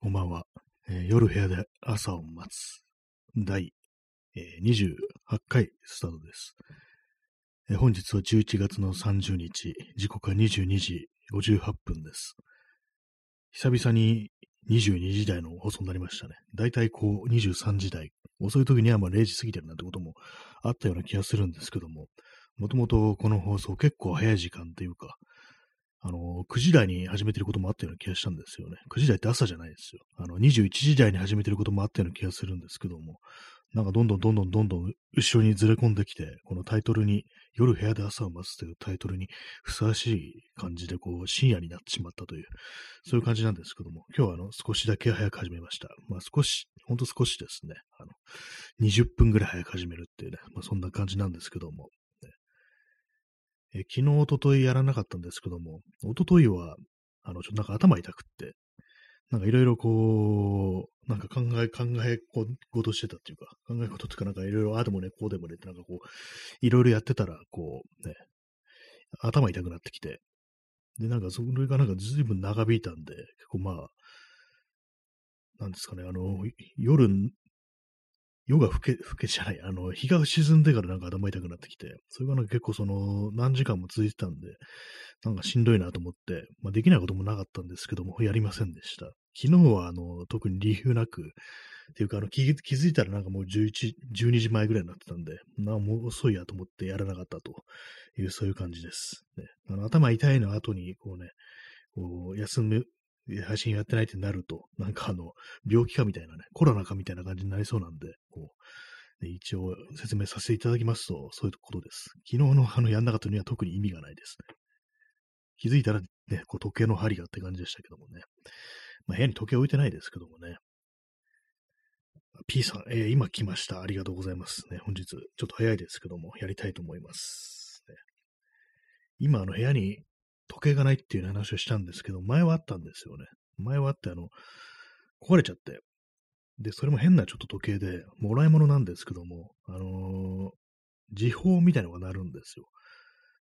こんばんは。えー夜部屋で朝を待つ第、えー28回スタートです、えー本日は11月の30日、時刻は22時58分です。久々に22時台の放送になりましたね。だいたいこう23時台、遅い時にはまあ0時過ぎてるなんてこともあったような気がするんですけども、もともとこの放送結構早い時間というか、あの、9時台に始めてることもあったような気がしたんですよね。9時台って朝じゃないですよ。あの、21時台に始めてることもあったような気がするんですけども、なんかどんどんどんどんどんどん後ろにずれ込んできて、このタイトルに、夜部屋で朝を待つというタイトルにふさわしい感じで、こう、深夜になってしまったという、そういう感じなんですけども、今日はあの、少しだけ早く始めました。まあ少し、ほんと少しですね。あの、20分ぐらい早く始めるっていうね、まあそんな感じなんですけども、え昨日、おとといやらなかったんですけども、おとといは、あの、ちょっとなんか頭痛くって、なんかいろいろこう、なんか考え、考え事してたっていうか、考え事っていうかなんかいろいろああでもね、こうでもねってなんかこう、いろいろやってたら、こう、ね、頭痛くなってきて、で、なんかそれがなんか随分長引いたんで、結構まあ、なんですかね、あの、夜、夜が更け、更けじゃない、あの、日が沈んでからなんか頭痛くなってきて、それがなんか結構その、何時間も続いてたんで、なんかしんどいなと思って、まあできないこともなかったんですけども、やりませんでした。昨日はあの、特に理由なく、っていうかあの気、気づいたらなんかもう11、12時前ぐらいになってたんで、なもう遅いやと思ってやらなかったという、そういう感じです。ね、あの頭痛いの後に、こうね、こう、休む、配信やってないってなると、なんかあの、病気かみたいなね、コロナかみたいな感じになりそうなんで、こう、ね一応説明させていただきますと、そういうことです。昨日のあの、やんなかったのには特に意味がないです。気づいたらね、こう時計の針がって感じでしたけどもね。まあ、部屋に時計置いてないですけどもね。P さん、えー今来ました。ありがとうございます。ね、本日、ちょっと早いですけども、やりたいと思います。ね、今、あの、部屋に時計がないっていう話をしたんですけど、前はあったんですよね。前はあって、あの、壊れちゃって。で、それも変なちょっと時計で、もらい物なんですけども、あのー時報みたいなのが鳴るんですよ。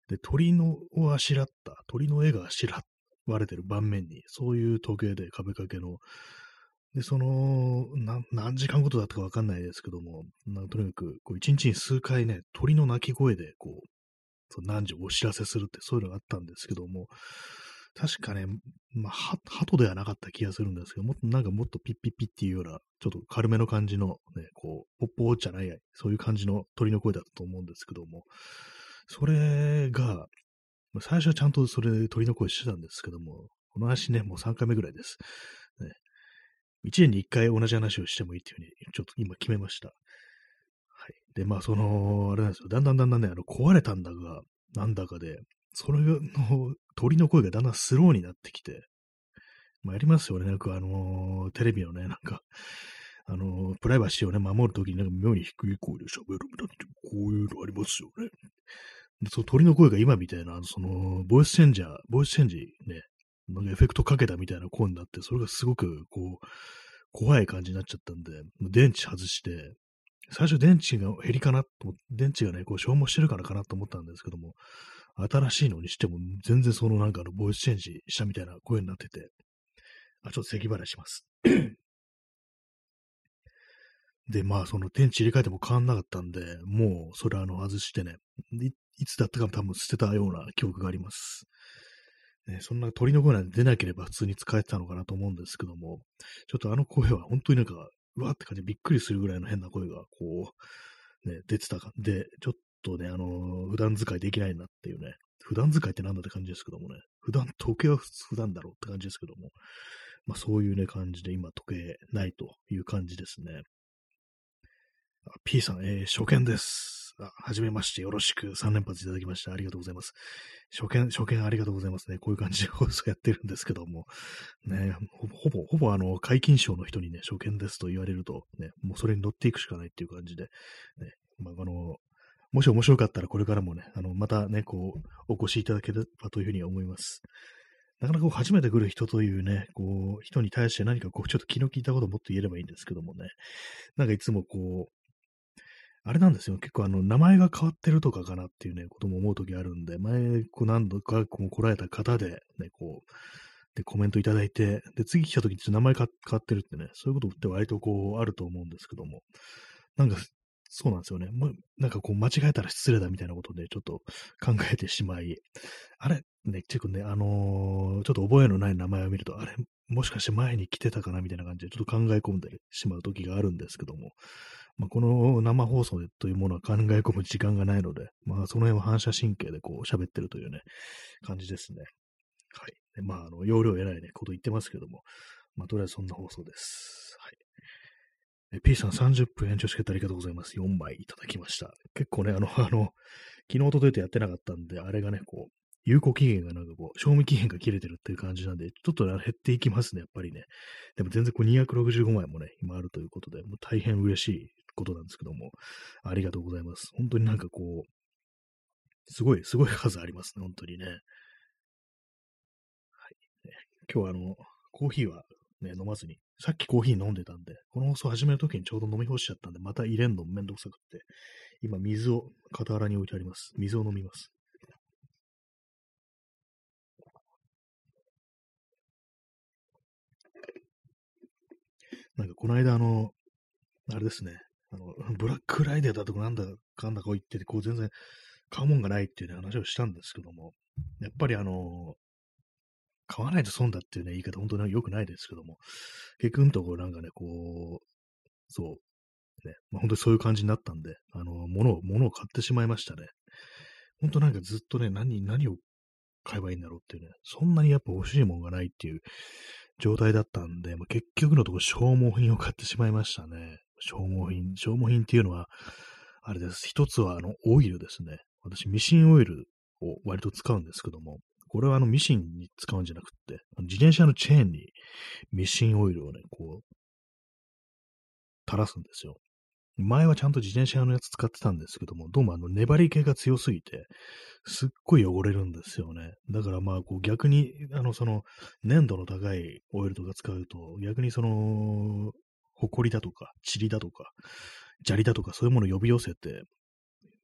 で、鳥のをあしらった、鳥の絵があしらわれてる盤面に、そういう時計で壁掛けの、で、その、何時間ごとだったかわかんないですけども、なんとにかく、こう一日に数回ね、鳥の鳴き声で、こ、う何時お知らせするって、そういうのがあったんですけども、確かね、まあ、は鳩ではなかった気がするんですけど、もっとなんかもっとピッピッピッっていうような、ちょっと軽めの感じの、ね、こう、ポッポーじゃない、そういう感じの鳥の声だったと思うんですけども、それが、最初はちゃんとそれで鳥の声してたんですけども、この話ね、もう3回目ぐらいです。ね、1年に1回同じ話をしてもいいっていうふうに、ちょっと今決めました。はい。で、まあ、その、あれなんですよ。だんだんだんだんね、あの、壊れたんだが、なんだかで、それの、鳥の声がだんだんスローになってきて、まあ、やりますよね。なんかあのーテレビのね、なんか、あのープライバシーをね、守るときになんか妙に低い声で喋るみたいな、こういうのありますよね。で、その鳥の声が今みたいな、その、ボイスチェンジャー、ボイスチェンジね、なんかエフェクトかけたみたいな声になって、それがすごく、こう、怖い感じになっちゃったんで、電池外して、最初電池が減りかなと、電池がね、こう消耗してるからかなと思ったんですけども、新しいのにしても全然そのなんかのボイスチェンジしたみたいな声になってて、あ、ちょっと咳払いします。で、まあその電池入れ替えても変わんなかったんで、もうそれあの外してね、いいつだったか多分捨てたような記憶があります。ね、そんな鳥の声なんて出なければ普通に使えてたのかなと思うんですけども、ちょっとあの声は本当になんか、うわって感じでびっくりするぐらいの変な声が、こう、ね、出てたか。で、ちょっとね、あのー普段使いできないなっていうね、普段使いってなんだって感じですけどもね、普段、時計は普段だろうって感じですけども、まあそういうね、感じで今時計ないという感じですね。P さん、えー初見です。あ、はじめまして、よろしく3連発いただきました。ありがとうございます。初見、初見ありがとうございますね。こういう感じで放送やってるんですけども、ね、ほぼ、ほぼ、ほぼあの、解禁賞の人にね、初見ですと言われると、ね、もうそれに乗っていくしかないっていう感じで、ね、まあ、あの、もし面白かったらこれからもね、あの、またね、こう、お越しいただければというふうに思います。なかなかこう初めて来る人というね、こう、人に対して何かこう、ちょっと気の利いたことをもっと言えればいいんですけどもね、なんかいつもこう、あれなんですよ。結構あの、名前が変わってるとかかなっていうね、ことも思うときあるんで、前、こう何度かこう来られた方で、ね、こう、でコメントいただいて、で、次来た時にちょっと名前変わってるってね、そういうことって割とこう、あると思うんですけども、なんか、そうなんですよね。もう、なんかこう、間違えたら失礼だみたいなことで、ちょっと考えてしまい、あれ？ね、結構ね、あのー、ちょっと覚えのない名前を見ると、あれ？もしかして前に来てたかなみたいな感じで、ちょっと考え込んでしまう時があるんですけども、まあ、この生放送というものは考え込む時間がないので、まあ、その辺は反射神経でこう喋ってるというね、感じですね。はい。でまあ、あの、容量得ないね、こと言ってますけども、まあ、とりあえずそんな放送です。はい。P さん30分延長してありがとうございます。4枚いただきました。結構ね、あの、あの、昨日、といてやってなかったんで、あれがね、こう、有効期限がなんかこう、賞味期限が切れてるっていう感じなんで、ちょっと減っていきますね、やっぱりね。でも全然こう265枚もね、今あるということで、もう大変嬉しいことなんですけども、ありがとうございます。本当になんかこう、すごい、すごい数ありますね、本当にね。はい。今日はあの、コーヒーはね、飲まずに、さっきコーヒー飲んでたんで、この放送始めるときにちょうど飲み干しちゃったんで、また入れんのめんどくさくって、今水を傍らに置いてあります。水を飲みます。なんかこの間あの、あれですね、あの、ブラックフライデーだとかなんだかんだこう言ってて、こう全然買うもんがないっていうね話をしたんですけども、やっぱりあの、買わないと損だっていうね、言い方本当に良くないですけども、結局のところなんかね、こう、そう、ね、まあ、本当にそういう感じになったんで、あの、物を、物を買ってしまいましたね。本当なんかずっとね、何、何を買えばいいんだろうっていうね、そんなにやっぱ欲しいもんがないっていう状態だったんで、まあ、結局のところ消耗品を買ってしまいましたね。消耗品。消耗品っていうのは、あれです。一つは、あの、オイルですね。私、ミシンオイルを割と使うんですけども、これはあのミシンに使うんじゃなくって、自転車のチェーンにミシンオイルをね、こう、垂らすんですよ。前はちゃんと自転車のやつ使ってたんですけども、どうもあの粘り気が強すぎて、すっごい汚れるんですよね。だからまあこう逆に、あのその粘度の高いオイルとか使うと、逆にその、埃だとか、塵だとか、砂利だとかそういうものを呼び寄せて、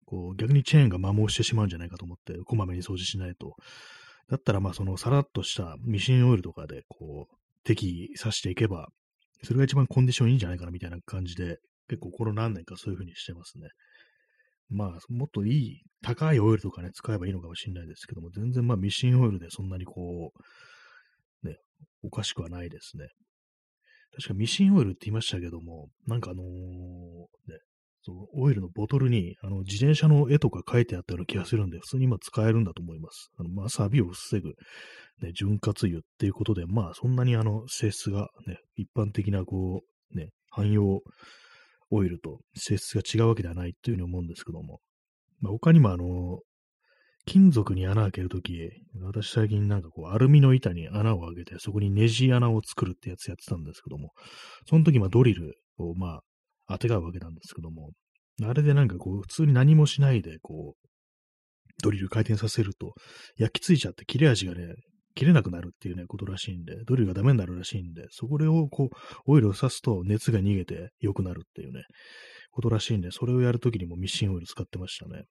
こう逆にチェーンが摩耗してしまうんじゃないかと思って、こまめに掃除しないと。だったらまあそのさらっとしたミシンオイルとかでこう適宜刺していけば、それが一番コンディションいいんじゃないかなみたいな感じで結構この何年かそういう風にしてますね。まあ、もっといい、高いオイルとかね、使えばいいのかもしれないですけども、全然まあミシンオイルでそんなにこう、ね、おかしくはないですね。確かミシンオイルって言いましたけども、なんかあのー、ね、そのオイルのボトルにあの自転車の絵とか書いてあったような気がするんで、普通に今使えるんだと思います。あのまあ、錆を防ぐ、ね、潤滑油っていうことで、まあそんなにあの性質がね、一般的なこう、ね、汎用オイルと性質が違うわけではないというふうに思うんですけども、まあ、他にもあの、金属に穴開けるとき、私最近なんかこう、アルミの板に穴を開けて、そこにネジ穴を作るってやつやってたんですけども、その時、まあ、ドリルを、まあ、当てがうわけなんですけども、あれでなんかこう、普通に何もしないで、こう、ドリル回転させると、焼き付いちゃって切れ味がね、切れなくなるっていうね、ことらしいんで、ドリルがダメになるらしいんで、そこをこう、オイルを刺すと熱が逃げて良くなるっていうね、ことらしいんで、それをやるときにもミシンオイル使ってましたね。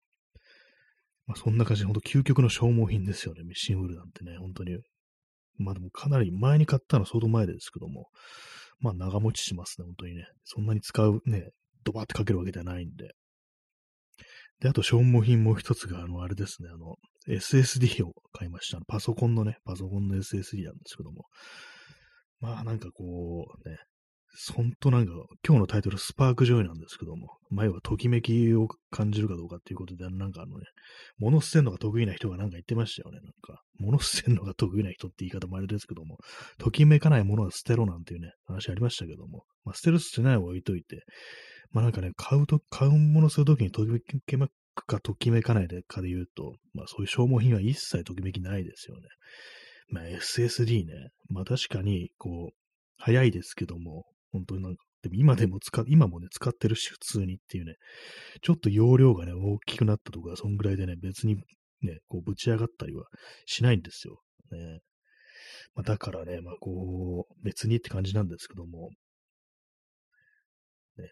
まあ、そんな感じで、ほんと究極の消耗品ですよね、ミシンオイルなんてね、本当に。まあでもかなり前に買ったのは相当前ですけども、まあ長持ちしますね、本当にね。そんなに使うね、ドバーってかけるわけではないんで。で、あと消耗品もう一つが、あの、あれですね、あの、SSD を買いました。パソコンのね、パソコンの SSD なんですけども。まあなんかこう、ね、ほんとなんか、今日のタイトルスパークジョイなんですけども、前はときめきを感じるかどうかっていうことで、なんかあのね、物捨てるのが得意な人がなんか言ってましたよね。なんか、物捨てるのが得意な人って言い方もあれですけども、ときめかないものは捨てろなんていうね、話ありましたけども、まあ捨てる捨てないを置いといて、まあなんかね、買うと、買うものするときにときめくかときめかないでかで言うと、まあそういう消耗品は一切ときめきないですよね。まあ SSD ね。まあ確かに、こう、早いですけども、本当になんか、でも今でも使、今もね、使ってるし、普通にっていうね、ちょっと容量がね、大きくなったとか、そんぐらいでね、別にね、こう、ぶち上がったりはしないんですよ。ね。まあ、だからね、まあ、こう、別にって感じなんですけども、ね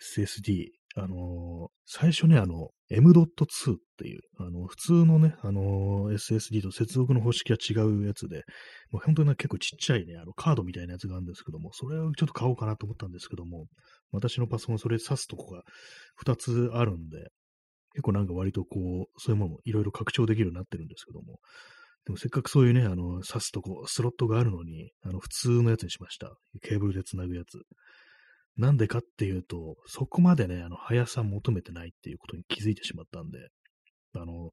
SSD、あの、最初ね、あの、M.2 っていう、あの、普通のね、あの、SSD と接続の方式は違うやつで、もう本当に、結構ちっちゃいね、あの、カードみたいなやつがあるんですけども、それをちょっと買おうかなと思ったんですけども、私のパソコンそれ挿すとこが2つあるんで、結構なんか割とこう、そういうものもいろいろ拡張できるようになってるんですけども、でもせっかくそういうね、あの、挿すとこ、スロットがあるのに、あの、普通のやつにしました。ケーブルで繋ぐやつ。なんでかっていうと、そこまでね、あの、速さ求めてないっていうことに気づいてしまったんで、あの、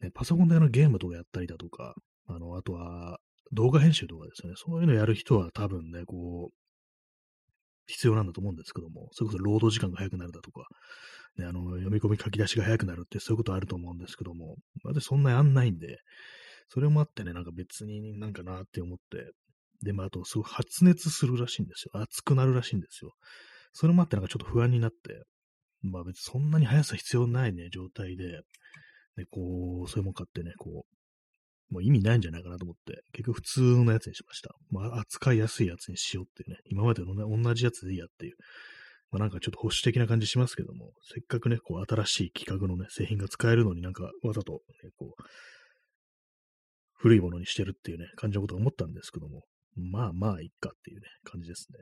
ね、パソコンであのゲームとかやったりだとか、あの、あとは動画編集とかですね、そういうのやる人は多分ね、こう、必要なんだと思うんですけども、それこそ労働時間が早くなるだとか、ね、あの、読み込み書き出しが早くなるってそういうことあると思うんですけども、私そんなやんないんで、それもあってね、なんか別になんかなって思って、で、まあ、あと、すごい発熱するらしいんですよ。熱くなるらしいんですよ。それもあってなんかちょっと不安になって、まあ別にそんなに速さ必要ないね、状態で、で、こう、そういうもん買ってね、こう、もう意味ないんじゃないかなと思って、結局普通のやつにしました。まあ、扱いやすいやつにしようっていうね、今までのね、同じやつでいいやっていう、まあなんかちょっと保守的な感じしますけども、せっかくね、こう、新しい規格のね、製品が使えるのになんかわざと、ね、こう、古いものにしてるっていうね、感じのことを思ったんですけども、まあまあ、いっかっていうね、感じですね。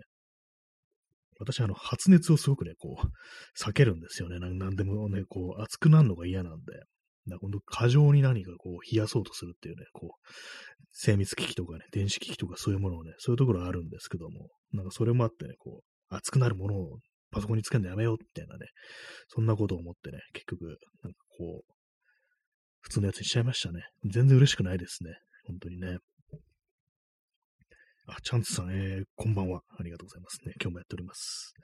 私、あの、発熱をすごくね、こう、避けるんですよね。なんでもね、こう、熱くなるのが嫌なんで。だ今度、過剰に何かこう、冷やそうとするっていうね、こう、精密機器とかね、電子機器とかそういうものをね、そういうところあるんですけども、なんかそれもあってね、こう、熱くなるものをパソコンにつけるのやめようみたいなね、そんなことを思ってね、結局、なんかこう、普通のやつにしちゃいましたね。全然嬉しくないですね。本当にね。あ、チャンツさん、えー、こんばんは。ありがとうございますね。今日もやっております。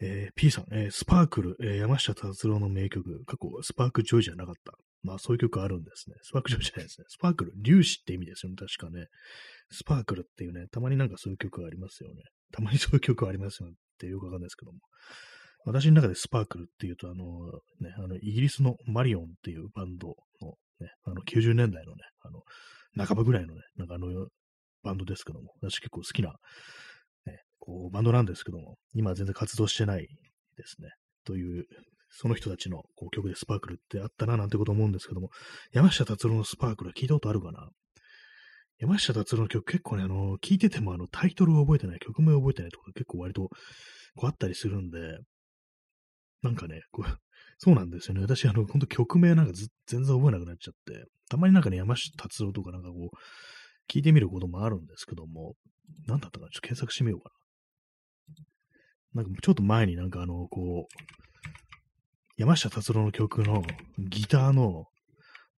えー、P さん、えー、スパークル、えー、山下達郎の名曲、過去、スパークジョイじゃなかった。まあ、そういう曲あるんですね。スパークジョイじゃないですね。スパークル、粒子って意味ですよね、確かね。スパークルっていうね、たまになんかそういう曲ありますよね。たまにそういう曲ありますよねってよくわかんないですけども。私の中でスパークルっていうと、あの、ね、あの、イギリスのマリオンっていうバンドの、ね、あの、90年代のね、あの、半ばぐらいのね、なんかあの、バンドですけども、私結構好きな、ね、こうバンドなんですけども、今は全然活動してないですね。という、その人たちのこう曲でスパークルってあったななんてこと思うんですけども、山下達郎のスパークルは聞いたことあるかな？山下達郎の曲結構ね、あの、聞いててもあのタイトルを覚えてない、曲名を覚えてないとか結構割とこうあったりするんで、なんかね、こう、そうなんですよね。私、あの、ほんと曲名なんか全然覚えなくなっちゃって、たまになんかね、山下達郎とかなんかこう、聞いてみることもあるんですけども、なんだったかな？ちょっと検索してみようかな。なんかちょっと前になんかあの、こう、山下達郎の曲のギターの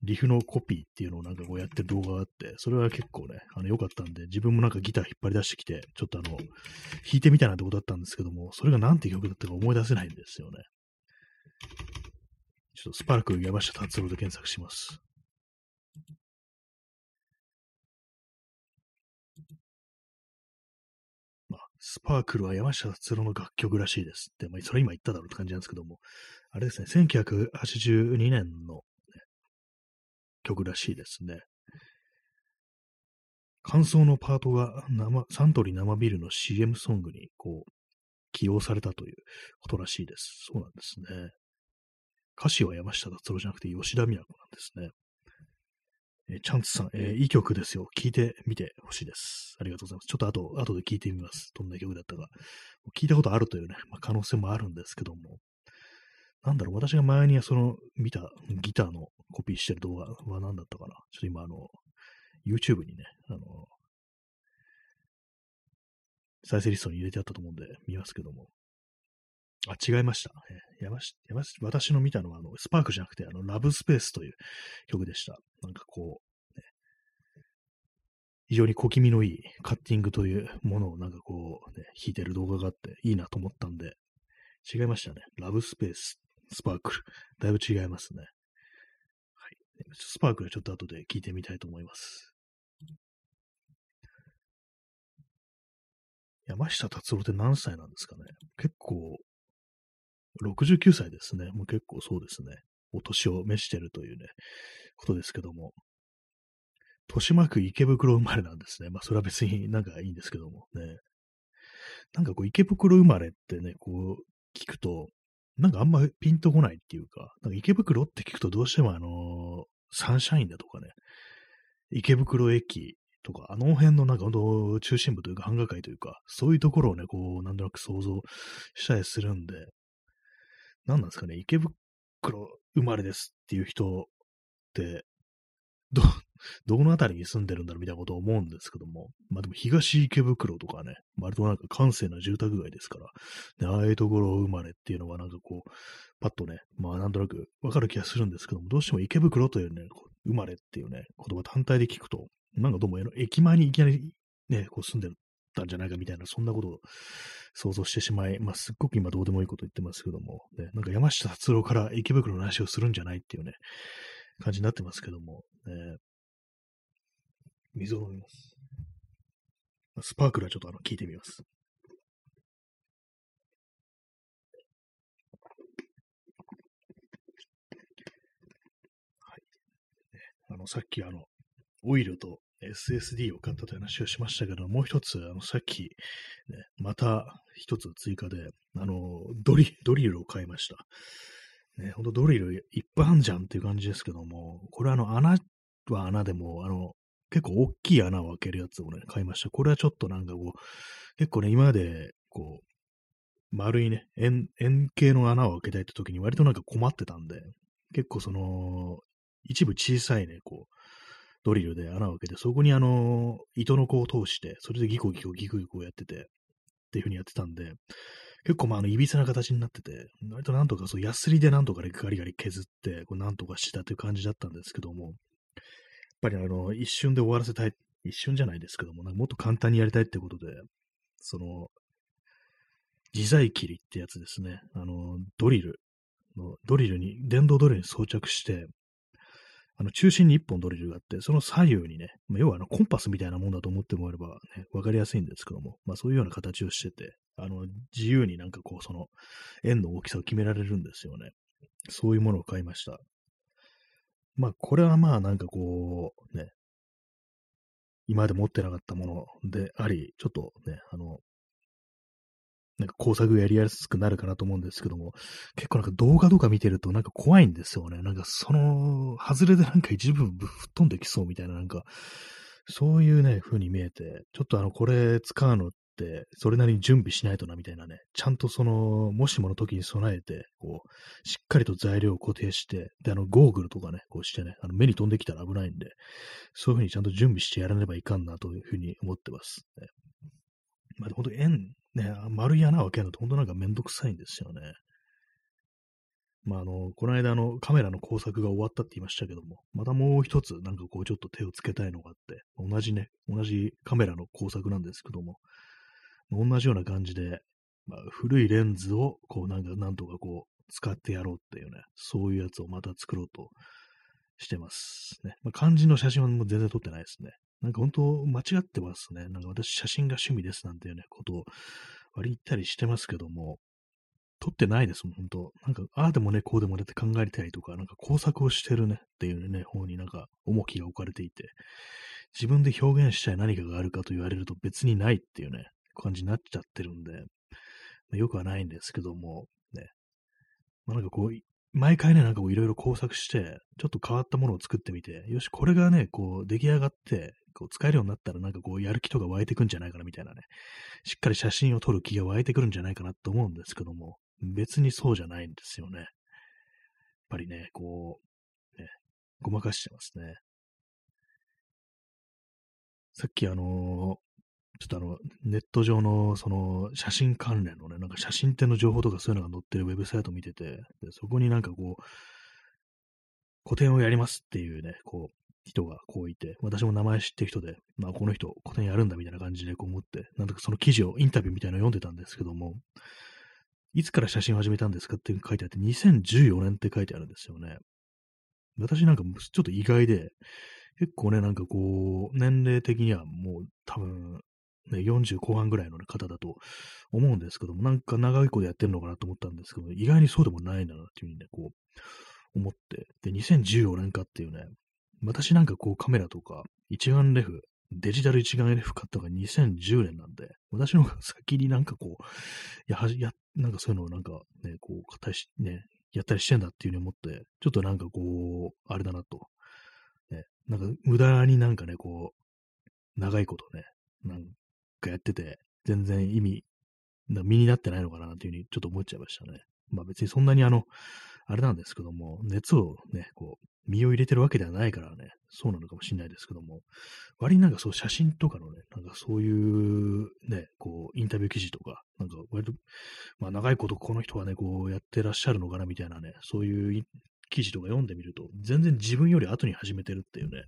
リフのコピーっていうのをなんかこうやってる動画があって、それは結構ね、あの良かったんで、自分もなんかギター引っ張り出してきて、ちょっとあの、弾いてみたいなってことだったんですけども、それがなんて曲だったか思い出せないんですよね。ちょっとスパーク山下達郎で検索します。スパークルは山下達郎の楽曲らしいですって、まあ、それ今言っただろうって感じなんですけども、あれですね、1982年の、ね、曲らしいですね。感想のパートが生サントリー生ビールの CM ソングにこう起用されたということらしいです。そうなんですね。歌詞は山下達郎じゃなくて吉田美奈子なんですね。えー、チャンツさん、えー、いい曲ですよ。聴いてみてほしいです。ありがとうございます。ちょっと後、後で聴いてみます。どんな曲だったか。聞いたことあるというね、まあ、可能性もあるんですけども。なんだろう、私が前にその見たギターのコピーしてる動画は何だったかな。ちょっと今、あの、YouTube にね、あの、再生リストに入れてあったと思うんで見ますけども。あ、違いました。えー、山下、山、私の見たのは、あの、スパークじゃなくて、あの、ラブスペースという曲でした。なんかこう、ね、非常に小気味のいいカッティングというものをなんかこう、ね、弾いてる動画があっていいなと思ったんで、違いましたね。ラブスペース、スパークル。だいぶ違いますね。はい。スパークルちょっと後で聞いてみたいと思います。山下達郎って何歳なんですかね結構、69歳ですね。もう結構そうですね。お年を召してるというね、ことですけども。豊島区池袋生まれなんですね。まあ、それは別になんかいいんですけどもね。なんかこう、池袋生まれってね、こう、聞くと、なんかあんまピンとこないっていうか、なんか池袋って聞くとどうしてもあのサンシャインだとかね、池袋駅とか、あの辺のなんか本当中心部というか繁華街というか、そういうところをね、こう、なんとなく想像したりするんで、何なんですかね、池袋生まれですっていう人、ど、どの辺りに住んでるんだろうみたいなことを思うんですけども、まあでも東池袋とかね、割となんか閑静な住宅街ですから、ね、ああいうところ生まれっていうのはなんかこう、パッとね、まあなんとなくわかる気がするんですけども、どうしても池袋というね、生まれっていうね、言葉単体で聞くと、なんかどうも駅前にいきなりね、こう住んでたんじゃないかみたいな、そんなことを想像してしまい、まあすっごく今どうでもいいこと言ってますけども、ね、なんか山下達郎から池袋の話をするんじゃないっていうね、感じになってますけども、ね、水を飲みます。スパークルはちょっとあの聞いてみます。はい。あの、さっきあの、オイルと SSD を買ったという話をしましたけど、もう一つ、あの、さっき、ね、また一つ追加で、あの、ドリ、ドリルを買いました。ね、ほんとドリルいっぱいあんじゃんっていう感じですけども、これあの、穴は穴でも、あの、結構大きい穴を開けるやつをね、買いました。これはちょっとなんかこう、結構ね、今まで、こう、丸いね、円、円形の穴を開けたいって時に割となんか困ってたんで、結構その、一部小さいね、こう、ドリルで穴を開けて、そこにあの、糸の子を通して、それでギコギコギコギコやってて、っていう風にやってたんで、結構まあ、あの、いびつな形になってて、割となんとかそう、ヤスリでなんとかでガリガリ削って、こうなんとかしたという感じだったんですけども、やっぱりあの、一瞬で終わらせたい、一瞬じゃないですけども、なんかもっと簡単にやりたいってことで、その、自在切りってやつですね。あの、ドリルの、ドリルに、電動ドリルに装着して、あの、中心に一本ドリルがあって、その左右にね、まあ、要はあの、コンパスみたいなもんだと思ってもらえればね、わかりやすいんですけども、まあそういうような形をしてて、あの、自由になんかこう、その、円の大きさを決められるんですよね。そういうものを買いました。まあ、これはまあ、なんかこう、ね、今まで持ってなかったものであり、ちょっとね、あの、なんか工作やりやすくなるかなと思うんですけども、結構なんか動画とか見てるとなんか怖いんですよね。なんかその、外れでなんか一部吹っ飛んできそうみたいな、なんか、そういうね、風に見えて、ちょっとあの、これ使うの、それなりに準備しないとな、みたいなね、ちゃんとその、もしもの時に備えて、こう、しっかりと材料を固定して、で、あの、ゴーグルとかね、こうしてね、あの目に飛んできたら危ないんで、そういうふうにちゃんと準備してやらねばいかんな、というふうに思ってます。ね、まあ、本当円、ね、丸い穴を開けるのって本当なんかめんどくさいんですよね。まあ、あの、この間、あの、カメラの工作が終わったって言いましたけども、またもう一つ、なんかこう、ちょっと手をつけたいのがあって、同じね、同じカメラの工作なんですけども、同じような感じで、まあ、古いレンズを、こう、なんか、なんとかこう、使ってやろうっていうね、そういうやつをまた作ろうとしてますね。まあ、漢字の写真はもう全然撮ってないですね。なんか本当、間違ってますね。なんか私、写真が趣味ですなんていうね、ことを割り言ったりしてますけども、撮ってないですもん、本当なんか、ああでもね、こうでもねって考えたりとか、なんか工作をしてるねっていうね、方になんか重きが置かれていて、自分で表現したい何かがあるかと言われると別にないっていうね、感じになっちゃってるんで、まあ、よくはないんですけども、ね。まあ、なんかこう、毎回ね、なんかこういろいろ工作して、ちょっと変わったものを作ってみて、よし、これがね、こう出来上がって、こう使えるようになったらなんかこうやる気とか湧いてくんじゃないかなみたいなね、しっかり写真を撮る気が湧いてくるんじゃないかなと思うんですけども、別にそうじゃないんですよね。やっぱりね、こう、ね、ごまかしてますね。さっきあのちょっとあの、ネット上の、その、写真関連のね、なんか写真展の情報とかそういうのが載ってるウェブサイト見てて、でそこになんかこう、個展をやりますっていうね、こう、人がこういて、私も名前知ってる人で、まあ、この人、個展やるんだみたいな感じでこう思って、なんとかその記事を、インタビューみたいなのを読んでたんですけども、いつから写真を始めたんですかって書いてあって、2014年って書いてあるんですよね。私なんかちょっと意外で、結構ね、なんかこう、年齢的にはもう多分、ね、40後半ぐらいの、方だと思うんですけども、なんか長いことやってるのかなと思ったんですけど、意外にそうでもないなっていうふうにね、こう、思って。で、2014年かっていうね、私なんかこうカメラとか、一眼レフ、デジタル一眼レフ買ったのが2010年なんで、私の方が先になんかこう、や、や、なんかそういうのをなんかね、こう、たし、ね、やったりしてんだっていうふうに思って、ちょっとなんかこう、あれだなと。ね、なんか無駄になんかね、こう、長いことね、なんかやってて、全然意味、な身になってないのかなっていうふうにちょっと思っちゃいましたね。まあ別にそんなにあの、あれなんですけども、熱をね、こう、身を入れてるわけではないからね、そうなのかもしれないですけども、割になんかそう写真とかのね、なんかそういうね、こう、インタビュー記事とか、なんか割と、まあ長いことこの人はね、こうやってらっしゃるのかなみたいなね、そういう記事とか読んでみると、全然自分より後に始めてるっていうね、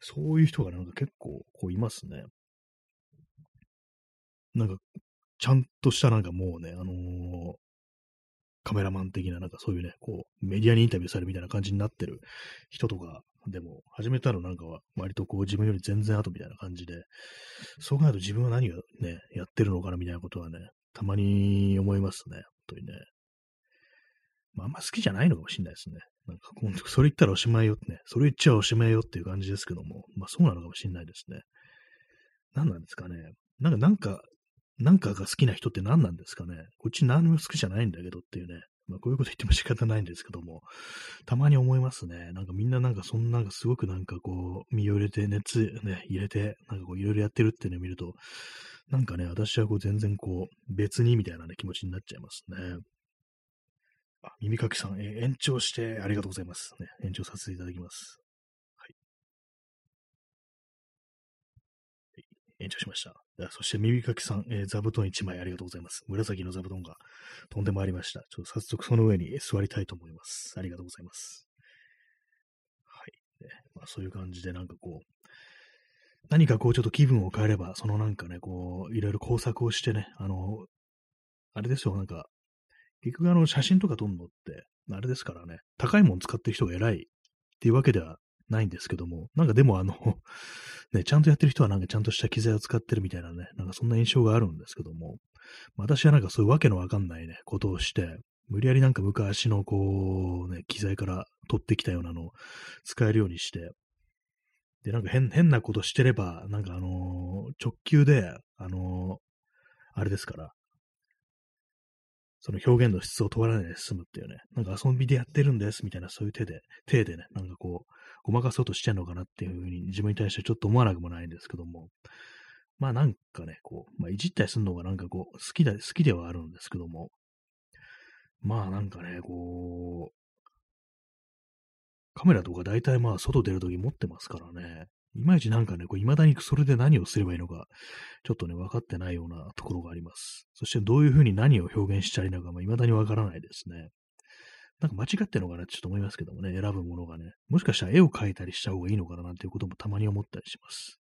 そういう人がなんか結構こういますね。なんか、ちゃんとしたなんかもうね、あのー、カメラマン的な、なんかそういうね、こう、メディアにインタビューされるみたいな感じになってる人とか、でも、始めたのなんかは、割とこう、自分より全然後みたいな感じで、そう考えると自分は何をね、やってるのかなみたいなことはね、たまに思いますね、本当にね。まあ、あんま好きじゃないのかもしれないですね。なんか、それ言ったらおしまいよってね、それ言っちゃおしまいよっていう感じですけども、まあそうなのかもしれないですね。何なんですかね。なんか、なんか、なんかが好きな人って何なんですかねこっち何も好きじゃないんだけどっていうね。まあ、こういうこと言っても仕方ないんですけども、たまに思いますね。なんかみんななんかそんなすごくなんかこう、身を入れて、熱ね、入れて、なんかこういろいろやってるっていうのを見ると、なんかね、私はこう全然こう、別にみたいなね、気持ちになっちゃいますね。あ、耳かきさん、え延長してありがとうございます。ね、延長させていただきます。はい延長しました。そして耳かきさん、えー、座布団1枚ありがとうございます。紫の座布団が飛んでまいりました。ちょっと早速その上に座りたいと思います。ありがとうございます。はい。ねまあ、そういう感じでなんかこう、何かこうちょっと気分を変えれば、そのなんかね、こう、いろいろ工作をしてね、あの、あれですよ、なんか、結局あの写真とか撮るのって、あれですからね、高いもの使ってる人が偉いっていうわけではないんですけども、なんかでもあのね、ちゃんとやってる人はなんかちゃんとした機材を使ってるみたいなね、なんかそんな印象があるんですけども、私はなんかそういうわけのわかんないね、ことをして、無理やりなんか昔のこう、ね、機材から取ってきたようなのを使えるようにして、で、なんか変、変なことしてれば、なんかあのー、直球で、あのー、あれですから、その表現の質を問わないで済むっていうね、なんか遊びでやってるんですみたいなそういう手で、手でね、なんかこう、ごまかそうとしてんのかなっていうふうに自分に対してちょっと思わなくもないんですけども、まあなんかね、こう、まあいじったりするのがなんかこう、好きだ、好きではあるんですけども、まあなんかね、こう、カメラとか大体まあ外出るとき持ってますからね、いまいちなんかね、こう未だにそれで何をすればいいのか、ちょっとね、分かってないようなところがあります。そしてどういうふうに何を表現したらいのか、まあ、未だにわからないですね。なんか間違ってるのかなちょっと思いますけどもね、選ぶものがね。もしかしたら絵を描いたりした方がいいのかななんていうこともたまに思ったりします。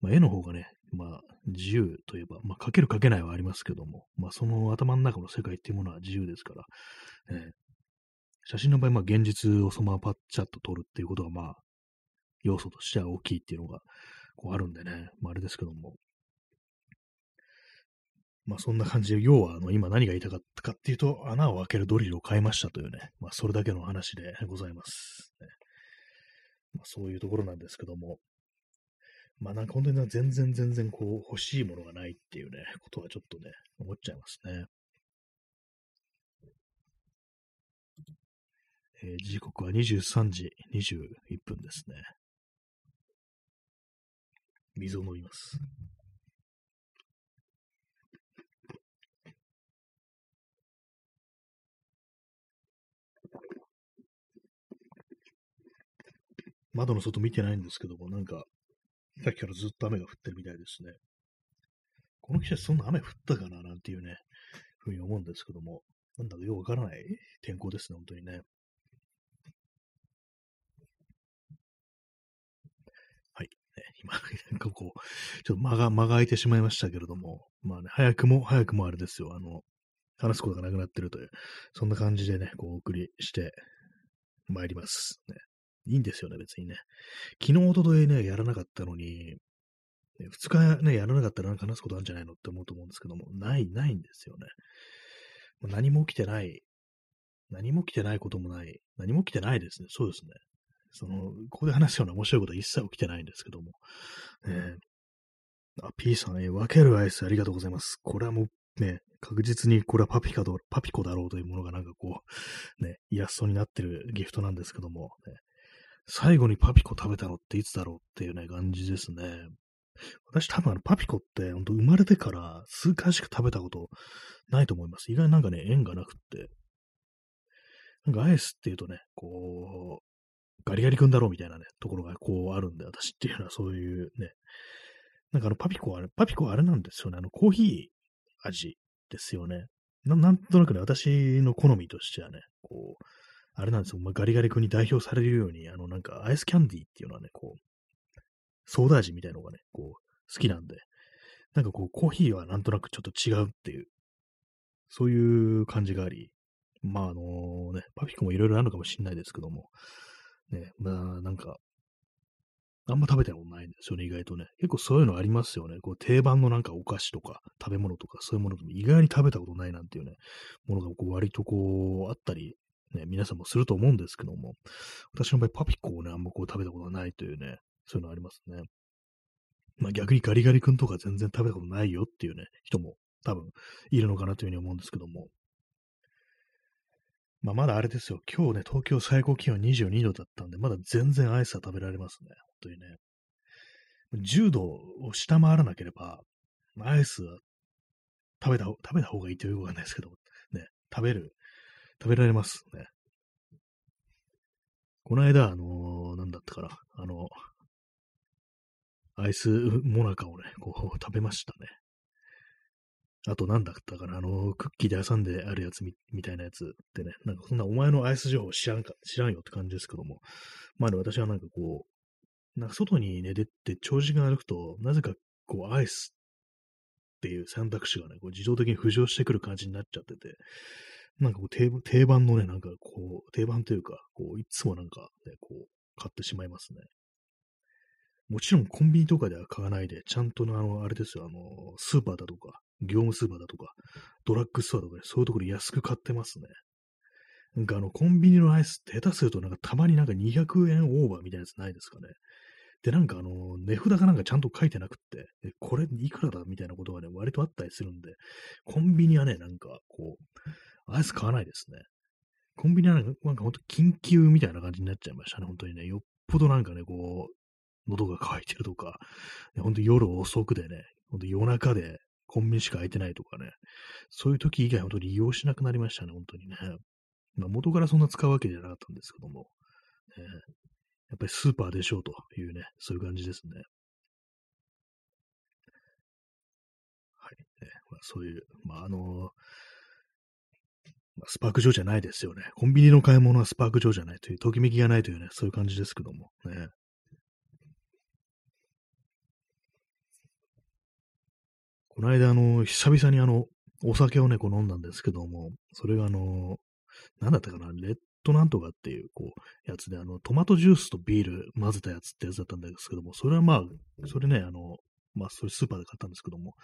まあ、絵の方がね、まあ、自由といえば、まあ、描ける描けないはありますけども、まあ、その頭の中の世界っていうものは自由ですから、えー、写真の場合、まあ、現実をそのままパッチャッと撮るっていうことが、まあ、要素としては大きいっていうのが、こうあるんでね、まあ、あれですけども。まあそんな感じで、要はあの今何が言いたかったかっていうと、穴を開けるドリルを変えましたというね、まあそれだけの話でございます。ね、まあ、そういうところなんですけども、まあなんか本当に全然全然こう欲しいものがないっていうね、ことはちょっとね、思っちゃいますね。えー、時刻は23時21分ですね。水を飲みます。窓の外見てないんですけども、なんか、さっきからずっと雨が降ってるみたいですね。この季節そんな雨降ったかななんていうね、ふうに思うんですけども、なんだかよくわからない天候ですね、本当にね。今、なんかこう、ちょっと間が、間が空いてしまいましたけれども、まあね、早くも、早くもあれですよ、あの、話すことがなくなってるという、そんな感じでね、こう、お送りして参ります。ね。いいんですよね、別にね。昨日、おとといね、やらなかったのに、二日ね、やらなかったらなんか話すことあるんじゃないのって思うと思うんですけども、ない、ないんですよね。何も起きてない。何も起きてないこともない。何も起きてないですね。そうですね。その、ここで話すような面白いことは一切起きてないんですけども、えー、あ、P さん、えー、分けるアイスありがとうございます。これはもうね、確実にこれはパピカド、パピコだろうというものがなんかこう、ね、イラストになってるギフトなんですけども、ね、最後にパピコ食べたのっていつだろうっていうね、感じですね。私多分あのパピコって本当生まれてから数回しか食べたことないと思います。意外になんかね、縁がなくって。なんかアイスっていうとね、こう、ガリガリ君だろうみたいなね、ところがこうあるんで、私っていうのはそういうね、なんかあのパピコはあれ、パピコはあれなんですよね、あのコーヒー味ですよね。ななんとなくね、私の好みとしてはね、こう、あれなんですよ、まあ、ガリガリ君に代表されるように、あのなんかアイスキャンディーっていうのはね、こう、ソーダ味みたいなのがね、こう、好きなんで、なんかこう、コーヒーはなんとなくちょっと違うっていう、そういう感じがあり、まああのね、パピコもいろいろあるのかもしれないですけども、ね、まあなんか、あんま食べたことないんですよね、意外とね。結構そういうのありますよね。こう定番のなんかお菓子とか食べ物とかそういうものでも意外に食べたことないなんていうね、ものがこう割とこうあったり、ね、皆さんもすると思うんですけども、私の場合パピコをね、あんまこう食べたことがないというね、そういうのありますね。まあ逆にガリガリ君とか全然食べたことないよっていうね、人も多分いるのかなというふうに思うんですけども、まあ、まだあれですよ。今日ね、東京最高気温22度だったんで、まだ全然アイスは食べられますね。本当にね。10度を下回らなければ、アイスは食べた、食べた方がいいというわかんないですけど、ね、食べる、食べられますね。この間、あのー、なんだったかな、あの、アイスモナカをね、こう食べましたね。あとなんだったかな、あの、クッキーで挟んであるやつみみたいなやつってね、なんかそんなお前のアイス情報知らんか、知らんよって感じですけども、まあね、私はなんかこう、なんか外にね、出て長時間歩くと、なぜかこう、アイスっていう選択肢がね、こう自動的に浮上してくる感じになっちゃってて、なんかこう定番のね、なんかこう、定番というか、こう、いつもなんかね、こう、買ってしまいますね。もちろんコンビニとかでは買わないで、ちゃんとのあの、あれですよ、あの、スーパーだとか、業務スーパーだとか、ドラッグストアとかでそういうところ安く買ってますね。なんかあの、コンビニのアイスって下手するとなんかたまになんか200円オーバーみたいなやつないですかね。で、なんかあの、値札がなんかちゃんと書いてなくって、これいくらだみたいなことがね、割とあったりするんで、コンビニはね、なんかこう、アイス買わないですね。コンビニはなんか、ほんと緊急みたいな感じになっちゃいましたね、本当にね。よっぽどなんかね、こう、喉が渇いてるとか、本当夜遅くでね、本当夜中でコンビニしか空いてないとかね、そういう時以外本当に利用しなくなりましたね、本当にね。まあ、元からそんな使うわけじゃなかったんですけども、ね、やっぱりスーパーでしょうというね、そういう感じですね。はい。ねまあ、そういう、まあ、あのー、スパーク状じゃないですよね。コンビニの買い物はスパーク状じゃないという、ときめきがないというね、そういう感じですけども、ね。この間、あの、久々にあの、お酒をね、こう飲んだんですけども、それがあの、なんだったかな、レッドなんとかっていう、こう、やつで、あの、トマトジュースとビール混ぜたやつってやつだったんですけども、それはまあ、それね、あの、まあ、それスーパーで買ったんですけども、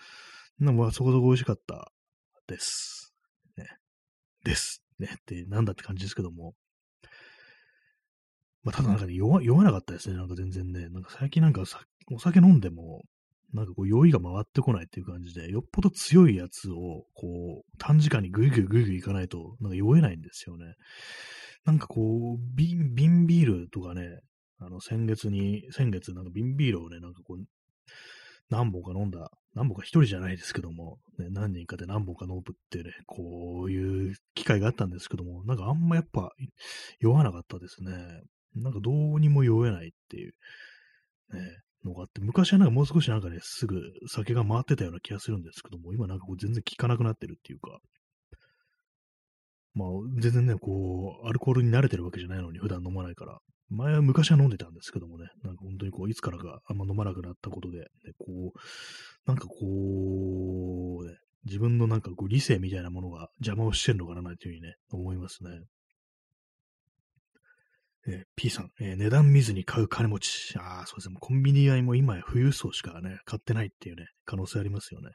なまあ、そこそこ美味しかったです。ね。です。ね。って、なんだって感じですけども。まあ、ただなんかね、酔わ酔わなかったですね。なんか全然ね。なんか最近なんかお酒飲んでも、なんかこう酔いが回ってこないっていう感じで、よっぽど強いやつを、こう、短時間にぐいぐいぐいぐいいかないと、なんか酔えないんですよね。なんかこう、瓶、瓶ビールとかね、あの、先月に、先月なんか瓶ビールをね、なんかこう、何本か飲んだ、何本か一人じゃないですけども、ね、何人かで何本か飲むってね、こういう機会があったんですけども、なんかあんまやっぱ酔わなかったですね。なんかどうにも酔えないっていう。ね、のがあって、昔はなんかもう少しなんかね、すぐ酒が回ってたような気がするんですけども、今なんかこう全然効かなくなってるっていうか、まあ、全然ね、こう、アルコールに慣れてるわけじゃないのに、普段飲まないから。前は昔は飲んでたんですけどもね、なんか本当にこう、いつからかあんま飲まなくなったことで、ね、こう、なんかこう、ね、自分のなんかこう、理性みたいなものが邪魔をしてるのかなというふうにね、思いますね。えー、P さん、えー、値段見ずに買う金持ち。ああ、そうですね。コンビニはも今や富裕層しかね、買ってないっていうね、可能性ありますよね。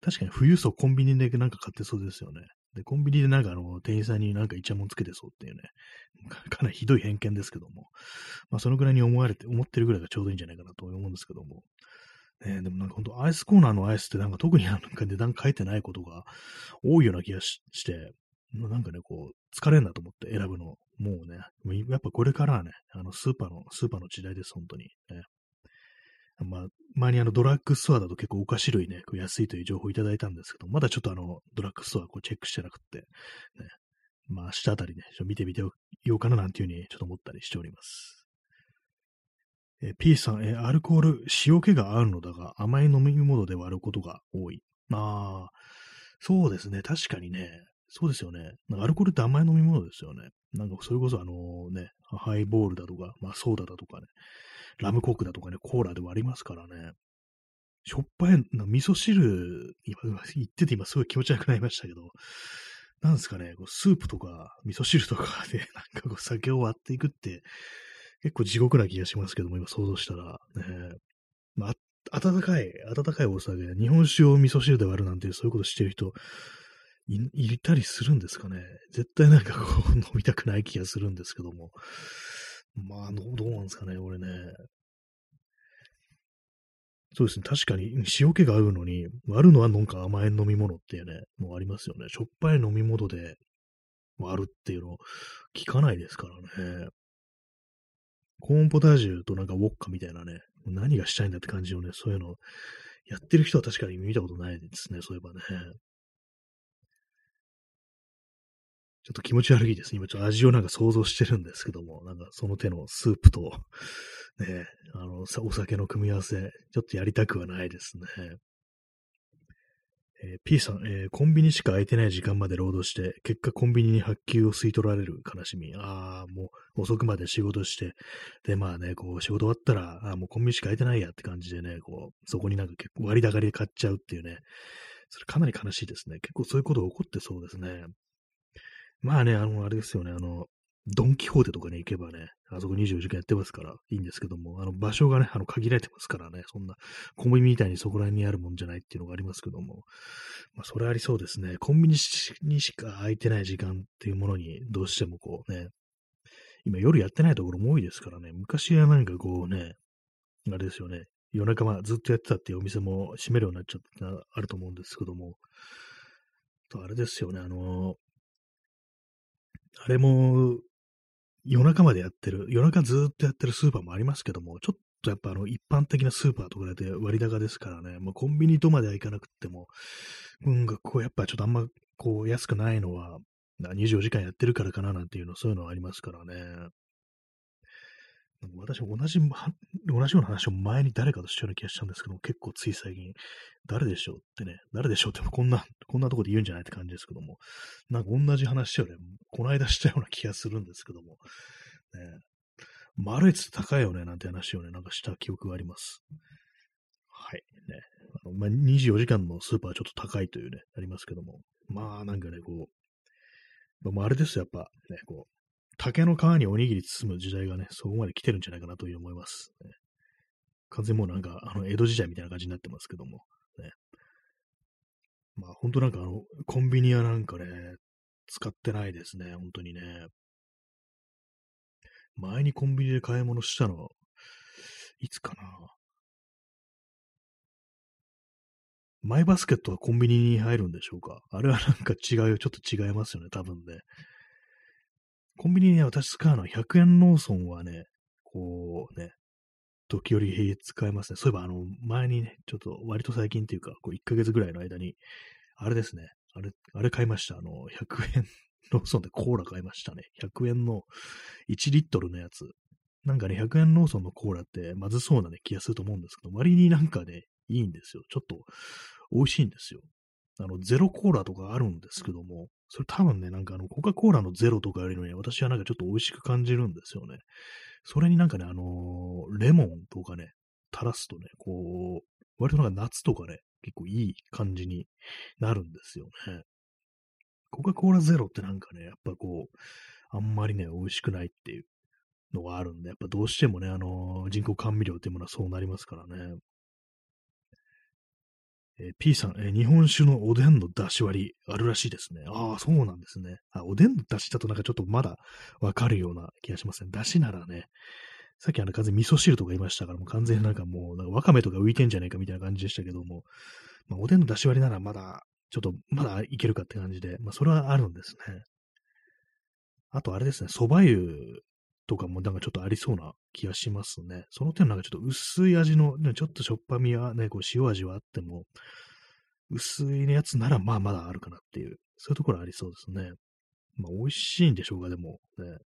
確かに富裕層コンビニでなんか買ってそうですよね。で、コンビニでなんかあの、店員さんになんかイチャモンつけてそうっていうね、か なりひどい偏見ですけども、まあそのぐらいに思われて、思ってるぐらいがちょうどいいんじゃないかなと思うんですけども、ね、でもなんか本当アイスコーナーのアイスってなんか特になんか値段書いてないことが多いような気がして、なんかね、こう、疲れんなと思って選ぶの。もうね、やっぱこれからはね、あの、スーパーの、スーパーの時代です、本当に。ね、まあ、前にあの、ドラッグストアだと結構お菓子類ね、安いという情報をいただいたんですけど、まだちょっとあの、ドラッグストアこうチェックしてなくて、ね、まあ、明日あたりね、ちょっと見てみてようかななんていうふうにちょっと思ったりしております。え P さん、えアルコール、塩気があるのだが、甘い飲み物で割ることが多い。ああ、そうですね。確かにね。そうですよね。なんかアルコールって甘い飲み物ですよね。なんかそれこそあのね、ハイボールだとか、まあソーダだとかね、ラムコークだとかね、コーラで割りますからね。しょっぱい、な味噌汁、今、言ってて今すごい気持ち悪くなりましたけど、なんですかね、こうスープとか味噌汁とか で、なんかこう酒を割っていくって、結構地獄な気がしますけども、今想像したら、ね、まあ、温かい、温かいお酒、日本酒を味噌汁で割るなんてそういうことしてる人い、いたりするんですかね。絶対なんかこう飲みたくない気がするんですけども。まあ、どうなんですかね、俺ね。そうですね。確かに塩気が合うのに、割るのはなんか甘い飲み物っていうね、もうありますよね。しょっぱい飲み物で割るっていうの聞かないですからね。コーンポタージュとなんかウォッカみたいなね、何がしたいんだって感じのね、そういうのやってる人は確かに見たことないですね、そういえばね。ちょっと気持ち悪いですね。今ちょっと味をなんか想像してるんですけども、なんかその手のスープと、ね、あの、お酒の組み合わせ、ちょっとやりたくはないですね。えー、P さん、えー、コンビニしか空いてない時間まで労働して、結果コンビニに発給を吸い取られる悲しみ。ああ、もう遅くまで仕事して、で、まあね、こう仕事終わったら、あもうコンビニしか空いてないやって感じでね、こう、そこになんか結構割高で買っちゃうっていうね、それかなり悲しいですね。結構そういうことが起こってそうですね。まあね、あの、あれですよね、あの、ドンキホーテとかに行けばね、あそこ24時間やってますからいいんですけども、あの場所がね、あの限られてますからね、そんなコンビニみたいにそこら辺にあるもんじゃないっていうのがありますけども、まあそれありそうですね。コンビニにしか空いてない時間っていうものにどうしてもこうね、今夜やってないところも多いですからね、昔はなんかこうね、あれですよね、夜中まずっとやってたっていうお店も閉めるようになっちゃったあると思うんですけども、とあれですよね、あの、あれも夜中までやってる、夜中ずっとやってるスーパーもありますけども、ちょっとやっぱあの一般的なスーパーとかで割高ですからね、もうコンビニとまでは行かなくても、うん、こうやっぱちょっとあんまこう安くないのは、24時間やってるからかななんていうの、そういうのはありますからね。私同じ、同じような話を前に誰かとしたような気がしたんですけども結構つい最近、誰でしょうってね、誰でしょうってこんな、こんなとこで言うんじゃないって感じですけども、なんか同じ話をね、この間したような気がするんですけども、ね、マルエツ高いよね、なんて話をね、なんかした記憶があります。はい。ね。あのまあ、24時間のスーパーはちょっと高いというね、ありますけども、まあなんかね、こう、まあ、あれですよ、やっぱ、ね、こう、竹の皮におにぎり包む時代がね、そこまで来てるんじゃないかなという思います。ね、完全にもうなんか、あの、江戸時代みたいな感じになってますけども、ね。まあ、本当なんかあの、コンビニはなんかね、使ってないですね、本当にね。前にコンビニで買い物したの、いつかな。マイバスケットはコンビニに入るんでしょうかあれはなんか違いよ、ちょっと違いますよね、多分ね。コンビニにね、私使うのは100円ローソンはね、こうね、時折使えますね。そういえば、あの、前にね、ちょっと割と最近っていうか、こう1ヶ月ぐらいの間に、あれですね、あれ、あれ買いました。あの、100円ローソンでコーラ買いましたね。100円の1リットルのやつ。なんかね、100円ローソンのコーラってまずそうなね、気がすると思うんですけど、割になんかね、いいんですよ。ちょっと美味しいんですよ。あの、ゼロコーラとかあるんですけども、それ多分ね、なんかあの、コカ・コーラのゼロとかよりもね、私はなんかちょっと美味しく感じるんですよね。それになんかね、あのー、レモンとかね、垂らすとね、こう、割となんか夏とかね、結構いい感じになるんですよね。コカ・コーラゼロってなんかね、やっぱこう、あんまりね、美味しくないっていうのがあるんで、やっぱどうしてもね、あのー、人工甘味料っていうものはそうなりますからね。えー、P さん、えー、日本酒のおでんの出し割りあるらしいですね。ああ、そうなんですね。あ、おでんの出しだとなんかちょっとまだわかるような気がしますね。出しならね、さっきあの完全に味噌汁とか言いましたから、もう完全になんかもう、なんかわかめとか浮いてんじゃねえかみたいな感じでしたけども、まあ、おでんの出し割りならまだ、ちょっと、まだいけるかって感じで、まあ、それはあるんですね。あとあれですね、蕎麦湯とかもなんかちょっとありそうな気がしますね。その点なんかちょっと薄い味の、ね、ちょっとしょっぱみはね、こう塩味はあっても、薄いやつならまあまだあるかなっていう、そういうところありそうですね。まあ美味しいんでしょうか、でも、ね。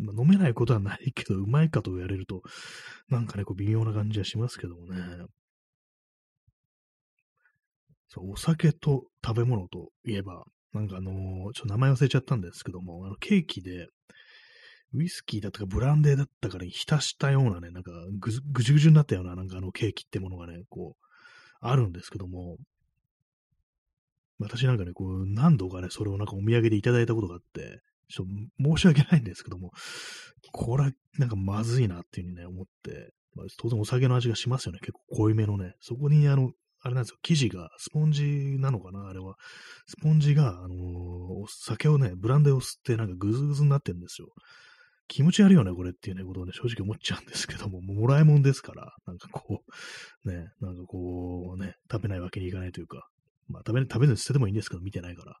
まあ、飲めないことはないけど、うまいかと言われると、なんかね、こう微妙な感じはしますけどもね。そう、お酒と食べ物といえば、なんかあのー、ちょっと名前忘れちゃったんですけども、あの、ケーキで、ウイスキーだったかブランデーだったから浸したようなね、なんかぐぐじゅぐじゅになったような、なんかあのケーキってものがね、こう、あるんですけども、私なんかね、こう、何度かね、それをなんかお土産でいただいたことがあって、ちょっと申し訳ないんですけども、これは、なんかまずいなっていうふうにね、思って、まあ、当然お酒の味がしますよね。結構濃いめのね。そこに、あの、あれなんですよ、生地が、スポンジなのかなあれは。スポンジが、あのー、お酒をね、ブランデーを吸って、なんかグズグズになってるんですよ。気持ち悪いよね、これっていうね、ことをね、正直思っちゃうんですけども、もらいもんですから、なんかこう、ね、なんかこう、ね、食べないわけにいかないというか、まあ食べ、食べずに捨ててもいいんですけど、見てないから、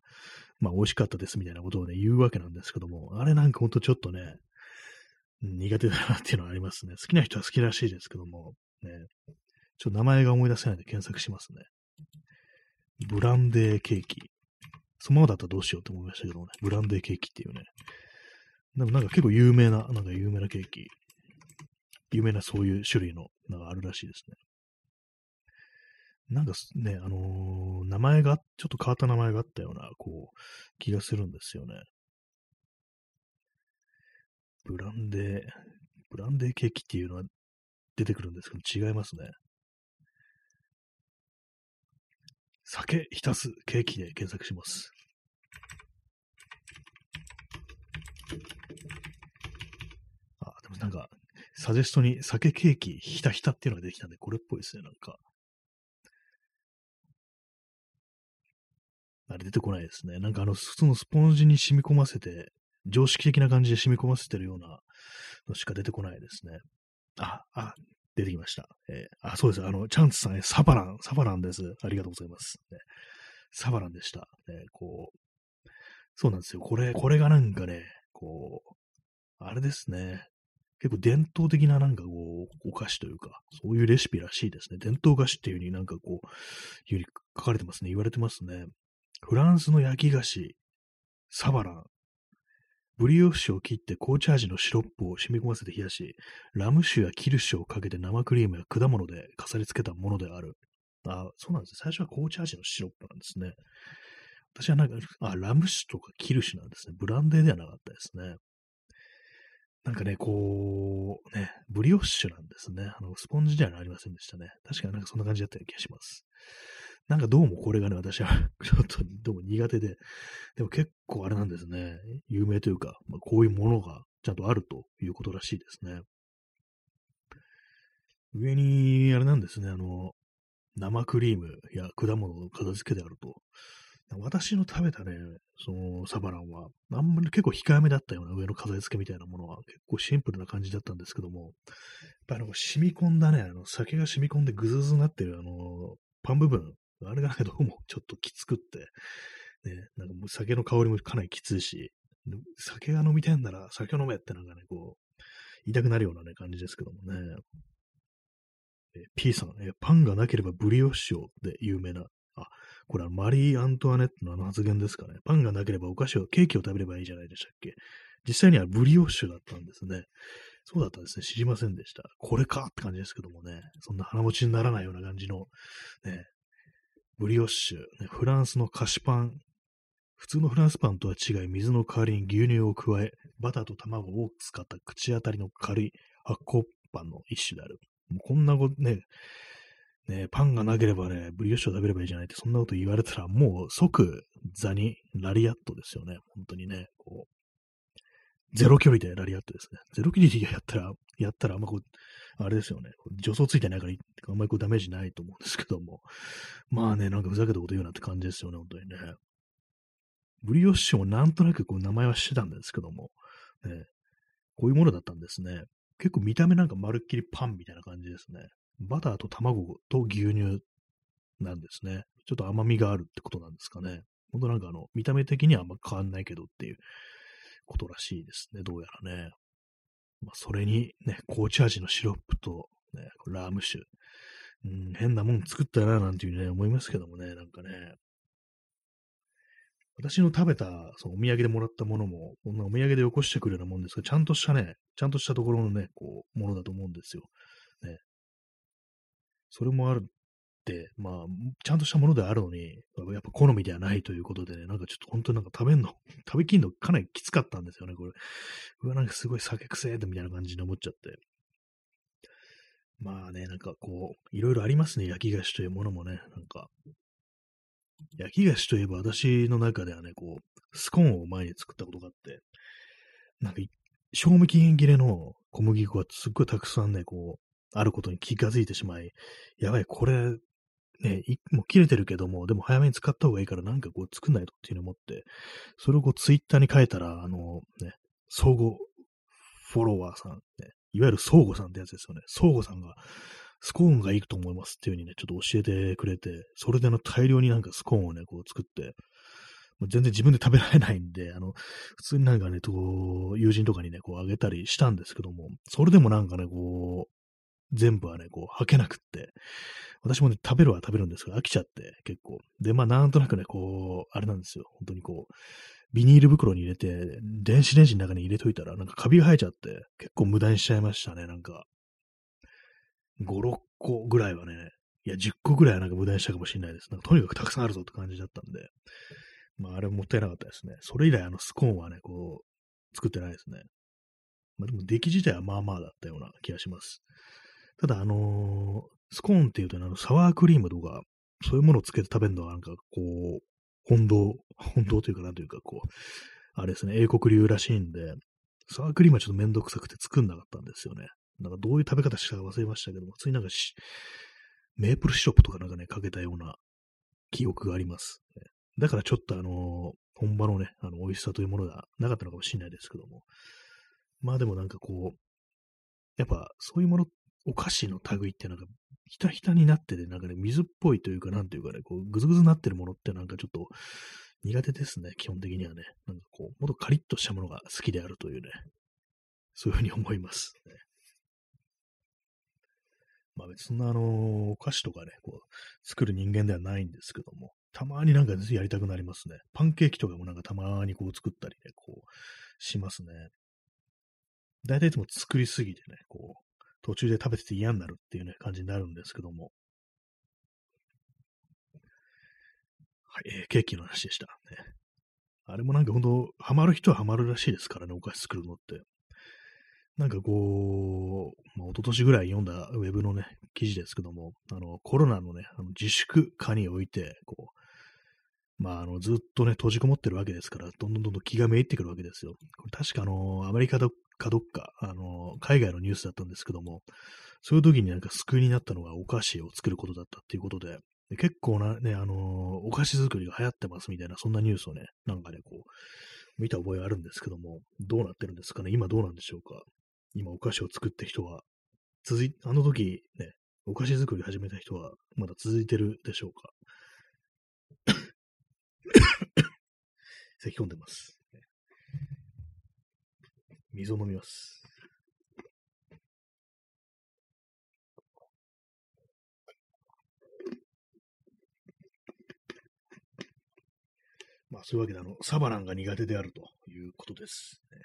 まあ美味しかったですみたいなことをね、言うわけなんですけども、あれなんかほんとちょっとね、苦手だなっていうのはありますね。好きな人は好きらしいですけども、ね、ちょっと名前が思い出せないんで検索しますね。ブランデーケーキ。そのままだったらどうしようと思いましたけどね。ブランデーケーキっていうね。でもなんか結構有名な、なんか有名なケーキ、有名なそういう種類の、なんかあるらしいですね。なんかね、あのー、名前が、ちょっと変わった名前があったような、こう、気がするんですよね。ブランデー、ブランデーケーキっていうのは出てくるんですけど、違いますね。酒浸すケーキで検索します。なんか、サジェストに酒ケーキひたひたっていうのができたんで、これっぽいですね、なんか。あれ出てこないですね。なんかあの、普通のスポンジに染み込ませて、常識的な感じで染み込ませてるようなのしか出てこないですね。あ、あ、出てきました。えー、あ、そうです。あの、チャンツさん、サバラン、サバランです。ありがとうございます。ね、サバランでした。ね、こう、そうなんですよ。これ、これがなんかね、こう、あれですね。結構伝統的ななんかこう、お菓子というか、そういうレシピらしいですね。伝統菓子っていう風になんかこう、いうに書かれてますね。言われてますね。フランスの焼き菓子、サバラン。ブリオッシュを切って紅茶味のシロップを染み込ませて冷やし、ラム酒やキルシュをかけて生クリームや果物で飾り付けたものである。あ、そうなんですね最初は紅茶味のシロップなんですね。私はなんか、あ、ラム酒とかキルシュなんですね。ブランデーではなかったですね。なんかね、こう、ね、ブリオッシュなんですね。あの、スポンジではありませんでしたね。確かになんかそんな感じだったような気がします。なんかどうもこれがね、私は ちょっとどうも苦手で、でも結構あれなんですね、有名というか、まあ、こういうものがちゃんとあるということらしいですね。上に、あれなんですね、あの、生クリームや果物の片付けであると。私の食べたね、そのサバランは、あんまり結構控えめだったような上の飾り付けみたいなものは結構シンプルな感じだったんですけども、やっぱあの、染み込んだね、あの、酒が染み込んでぐずぐずになってるあの、パン部分、あれがどうもちょっときつくって、ね、なんかもう酒の香りもかなりきついし、酒が飲みたいんなら酒飲めってなんかね、こう、言いたくなるようなね、感じですけどもね。え P さん、えパンがなければブリオッシュで有名な。あ、これはマリー・アントワネットのあの発言ですかね。パンがなければお菓子を、ケーキを食べればいいじゃないでしたっけ。実際にはブリオッシュだったんですね。そうだったんですね。知りませんでした。これかって感じですけどもね。そんな鼻持ちにならないような感じの、ね、ブリオッシュ、ね、フランスの菓子パン。普通のフランスパンとは違い、水の代わりに牛乳を加え、バターと卵を使った口当たりの軽い発酵パンの一種である。もうこんなことね、ね、パンがなければね、ブリオッシュを食べればいいじゃないって、そんなこと言われたら、もう即座にラリアットですよね。本当にね、こう、ゼロ距離でラリアットですね。ゼロ距離でやったら、やったらあんまこう、あれですよね。助走ついてないから、あんまりこうダメージないと思うんですけども。まあね、なんかふざけたこと言うなって感じですよね、本当にね。ブリオッシュもなんとなくこう名前はしてたんですけども、ね、こういうものだったんですね。結構見た目なんかまるっきりパンみたいな感じですね。バターと卵と牛乳なんですね。ちょっと甘みがあるってことなんですかね。ほんとなんかあの、見た目的にはあんま変わんないけどっていうことらしいですね。どうやらね。まあ、それにね、紅茶味のシロップと、ね、ラーム酒。うん、変なもん作ったな、なんていうね、思いますけどもね、なんかね。私の食べた、そのお土産でもらったものも、こんなお土産でよこしてくるようなもんですが、ちゃんとしたね、ちゃんとしたところのね、こう、ものだと思うんですよ。ね。それもあるって、まあ、ちゃんとしたものであるのに、やっぱ好みではないということでね、なんかちょっと本当になんか食べんの、食べきんのかなりきつかったんですよね、これ。うわ、なんかすごい酒癖ってみたいな感じに思っちゃって。まあね、なんかこう、いろいろありますね、焼き菓子というものもね、なんか。焼き菓子といえば私の中ではね、こう、スコーンを前に作ったことがあって、なんか、賞味期限切れの小麦粉がすっごいたくさんね、こう、あることに気がついてしまい、やばい、これ、ね、もう切れてるけども、でも早めに使った方がいいからなんかこう作んないとっていうのを思って、それをこうツイッターに書いたら、あの、ね、相互フォロワーさん、ね、いわゆる相互さんってやつですよね。相互さんが、スコーンがいいと思いますっていう風にね、ちょっと教えてくれて、それであの大量になんかスコーンをね、こう作って、全然自分で食べられないんで、あの、普通になんかね、こう、友人とかにね、こうあげたりしたんですけども、それでもなんかね、こう、全部はね、こう、吐けなくって、私もね、食べるは食べるんですが、飽きちゃって、結構。で、まあ、なんとなくね、こう、あれなんですよ。本当にこう、ビニール袋に入れて、電子レンジの中に入れといたら、なんかカビが生えちゃって、結構無駄にしちゃいましたね、なんか。5、6個ぐらいはね、いや、10個ぐらいはなんか無駄にしたかもしれないです。なんかとにかくたくさんあるぞって感じだったんで、まあ、あれもったいなかったですね。それ以来、あの、スコーンはね、こう、作ってないですね。まあ、でも、出来自体はまあまあだったような気がします。ただ、あのー、スコーンっていうと、ね、あの、サワークリームとか、そういうものをつけて食べるのは、なんか、こう、本堂、本堂というか、なんというか、こう、あれですね、英国流らしいんで、サワークリームはちょっとめんどくさくて作んなかったんですよね。なんかどういう食べ方したか忘れましたけども、普通になんかしメープルシロップとかなんかね、かけたような記憶があります。だからちょっとあの、本場のね、あの、美味しさというものがなかったのかもしれないですけども。まあでもなんかこう、やっぱそういうものっ、お菓子の類ってなんかひたひたになってて、なんかね、水っぽいというか、なんていうかね、こう、ぐずぐずになってるものってなんかちょっと苦手ですね、基本的にはね。なんかこう、もっとカリッとしたものが好きであるというね、そういうふうに思います、ね。まあ別にそんなあの、お菓子とかね、こう、作る人間ではないんですけども、たまになんかやりたくなりますね。パンケーキとかもなんかたまにこう作ったりね、こう、しますね。大体いつも作りすぎてね、こう、途中で食べてて嫌になるっていうね、感じになるんですけども。はい、えー、ケーキの話でした。ね、あれもなんか本当、ハマる人はハマるらしいですからね、お菓子作るのって。なんかこう、まあ、一昨年ぐらい読んだウェブのね、記事ですけども、あの、コロナのね、あの自粛化において、こう、まあ、あの、ずっとね、閉じこもってるわけですから、どんどんどんどん気がめいってくるわけですよ。これ確かあの、アメリカかどっか、あの、海外のニュースだったんですけども、そういう時になんか救いになったのがお菓子を作ることだったっていうことで、結構なね、あのお菓子作りが流行ってますみたいな、そんなニュースをね、なんかね、こう、見た覚えがあるんですけども、どうなってるんですかね？今どうなんでしょうか？今お菓子を作って人は、続い、あの時ね、お菓子作り始めた人は、まだ続いてるでしょうか？咳。込んでます。水を飲みます。まあ、そういうわけで、あの、サバナンが苦手であるということです、ね。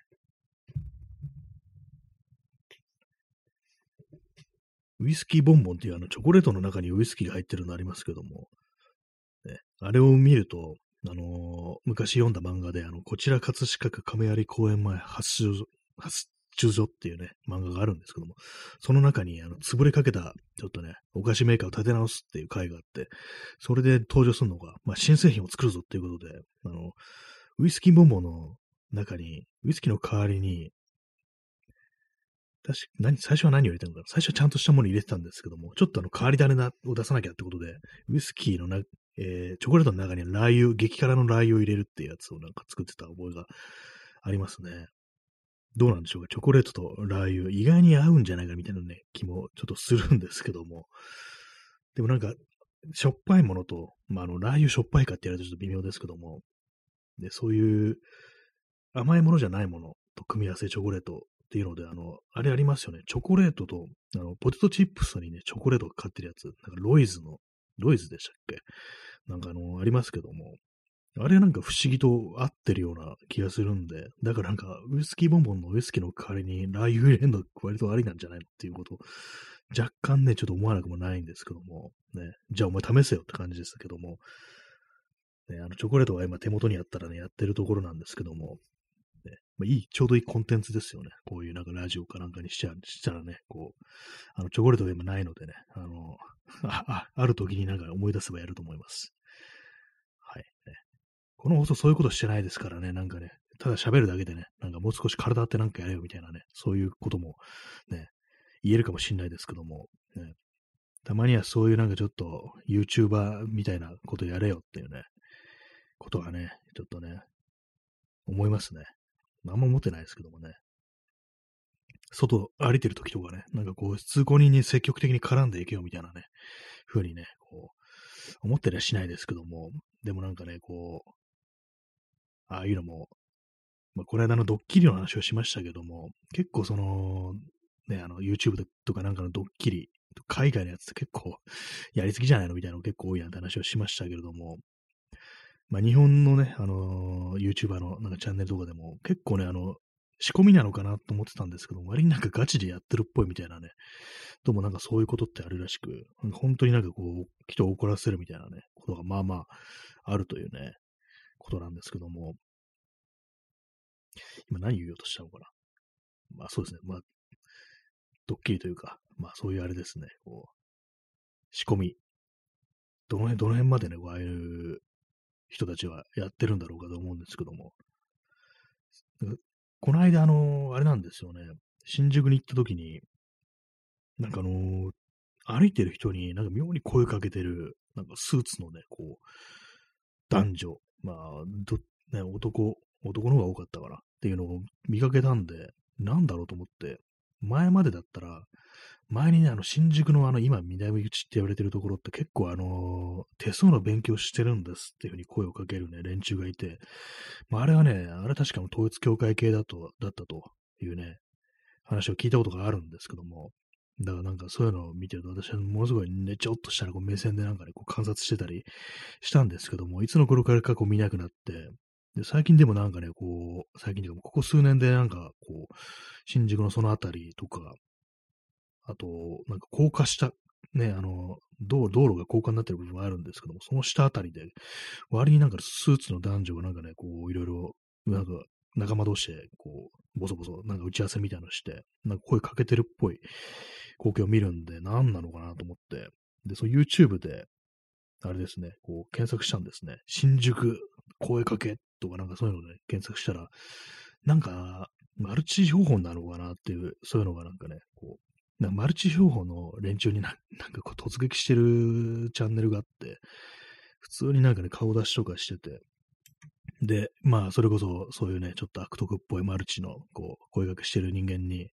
ウイスキーボンボンっていうあのチョコレートの中にウイスキーが入ってるのありますけども、ね、あれを見ると、あのー、昔読んだ漫画で、あの、こちら葛飾区亀有公園前発注、発注所っていうね、漫画があるんですけども、その中に、あの、潰れかけた、ちょっとね、お菓子メーカーを立て直すっていう回があって、それで登場するのが、まあ、新製品を作るぞっていうことで、あの、ウイスキーボンボの中に、ウイスキーの代わりに、確か、何、最初は何を入れたのかな？最初はちゃんとしたもの入れてたんですけども、ちょっとあの、変わり種を出さなきゃってことで、ウイスキーのな、えー、チョコレートの中にラー油、激辛のラー油を入れるっていうやつをなんか作ってた覚えがありますね。どうなんでしょうか？チョコレートとラー油、意外に合うんじゃないかみたいなね、気もちょっとするんですけども。でもなんか、しょっぱいものと、まあ、あの、ラー油しょっぱいかって言われるとちょっと微妙ですけども、で、そういう甘いものじゃないものと組み合わせチョコレートっていうので、あの、あれありますよね。チョコレートと、あの、ポテトチップスにね、チョコレートが買ってるやつ。なんかロイズの、ロイズでしたっけ？なんかあの、ありますけども、あれなんか不思議と合ってるような気がするんで、だからなんかウイスキーボンボンのウイスキーの代わりにラー油入れるの割とありなんじゃないのっていうこと若干ね、ちょっと思わなくもないんですけども、ね、じゃあお前試せよって感じですけども、ね、あの、チョコレートが今手元にあったらね、やってるところなんですけども、ね、まあ、いい、ちょうどいいコンテンツですよね。こういうなんかラジオかなんかにしちゃしたらね、こう、あの、チョコレートが今ないのでね、あの、あある時になんか思い出せばやると思います。はい、ね。この放送そういうことしてないですからね、なんかね、ただ喋るだけでね、なんかもう少し体ってなんかやれよみたいなね、そういうこともね、言えるかもしんないですけども、ね、たまにはそういうなんかちょっと YouTuber みたいなことやれよっていうね、ことはね、ちょっとね、思いますね。あんま思ってないですけどもね。外歩いてる時とかね、なんかこう、通行人に積極的に絡んでいけよみたいなね、風にね、こう、思ったりはしないですけども、でもなんかね、こう、ああいうのも、まあ、この間のドッキリの話をしましたけども、結構その、ね、あの、YouTube とかなんかのドッキリ、海外のやつって結構やりすぎじゃないのみたいなの結構多いなって話をしましたけれども、まあ、日本のね、あのー、YouTuber のなんかチャンネルとかでも結構ね、あの、仕込みなのかなと思ってたんですけど、割になんかガチでやってるっぽいみたいなね、どうもなんかそういうことってあるらしく、本当になんかこう、人を怒らせるみたいなね、ことがまあまああるというね、ことなんですけども、今何言おうとしたのかな。まあそうですね、まあ、ドッキリというか、まあそういうあれですね、こう、仕込み。どの辺、どの辺までね、ああいう人たちはやってるんだろうかと思うんですけども。この間、あの、あれなんですよね。新宿に行った時に、なんかあの歩いてる人になんか妙に声かけてる、なんかスーツのね、こう、男女、まあ、ど、ね、男、男の方が多かったからっていうのを見かけたんで、なんだろうと思って、前までだったら、前にね、あの、新宿のあの、今、南口って言われてるところって結構あの、手相の勉強してるんですっていうふうに声をかけるね、連中がいて、まあ、あれはね、あれ確か統一教会系だと、だったというね、話を聞いたことがあるんですけども、だからなんかそういうのを見てると、私はものすごいね、ちょっとしたらこう目線でなんかね、こう観察してたりしたんですけども、いつの頃からかこう見なくなって、で、最近でもなんかね、こう、最近でもここ数年でなんかこう、新宿のそのあたりとか、あと、なんか高架下、ね、あの、道道路が高架になってる部分があるんですけども、その下あたりで、割になんかスーツの男女がなんかね、こう、いろいろ、なんか、仲間同士で、こう、ボソボソ、なんか打ち合わせみたいなのして、なんか声かけてるっぽい光景を見るんで、何なのかなと思って、で、その YouTube で、あれですね、こう、検索したんですね。新宿声かけとかなんかそういうので、検索したら、なんか、マルチ情報なのかなっていう、そういうのがなんかね、こう、なマルチ商法の連中にな なんかこう突撃してるチャンネルがあって、普通になんかね、顔出しとかしてて、で、まあ、それこそ、そういうね、ちょっと悪徳っぽいマルチの、こう、声掛けしてる人間に、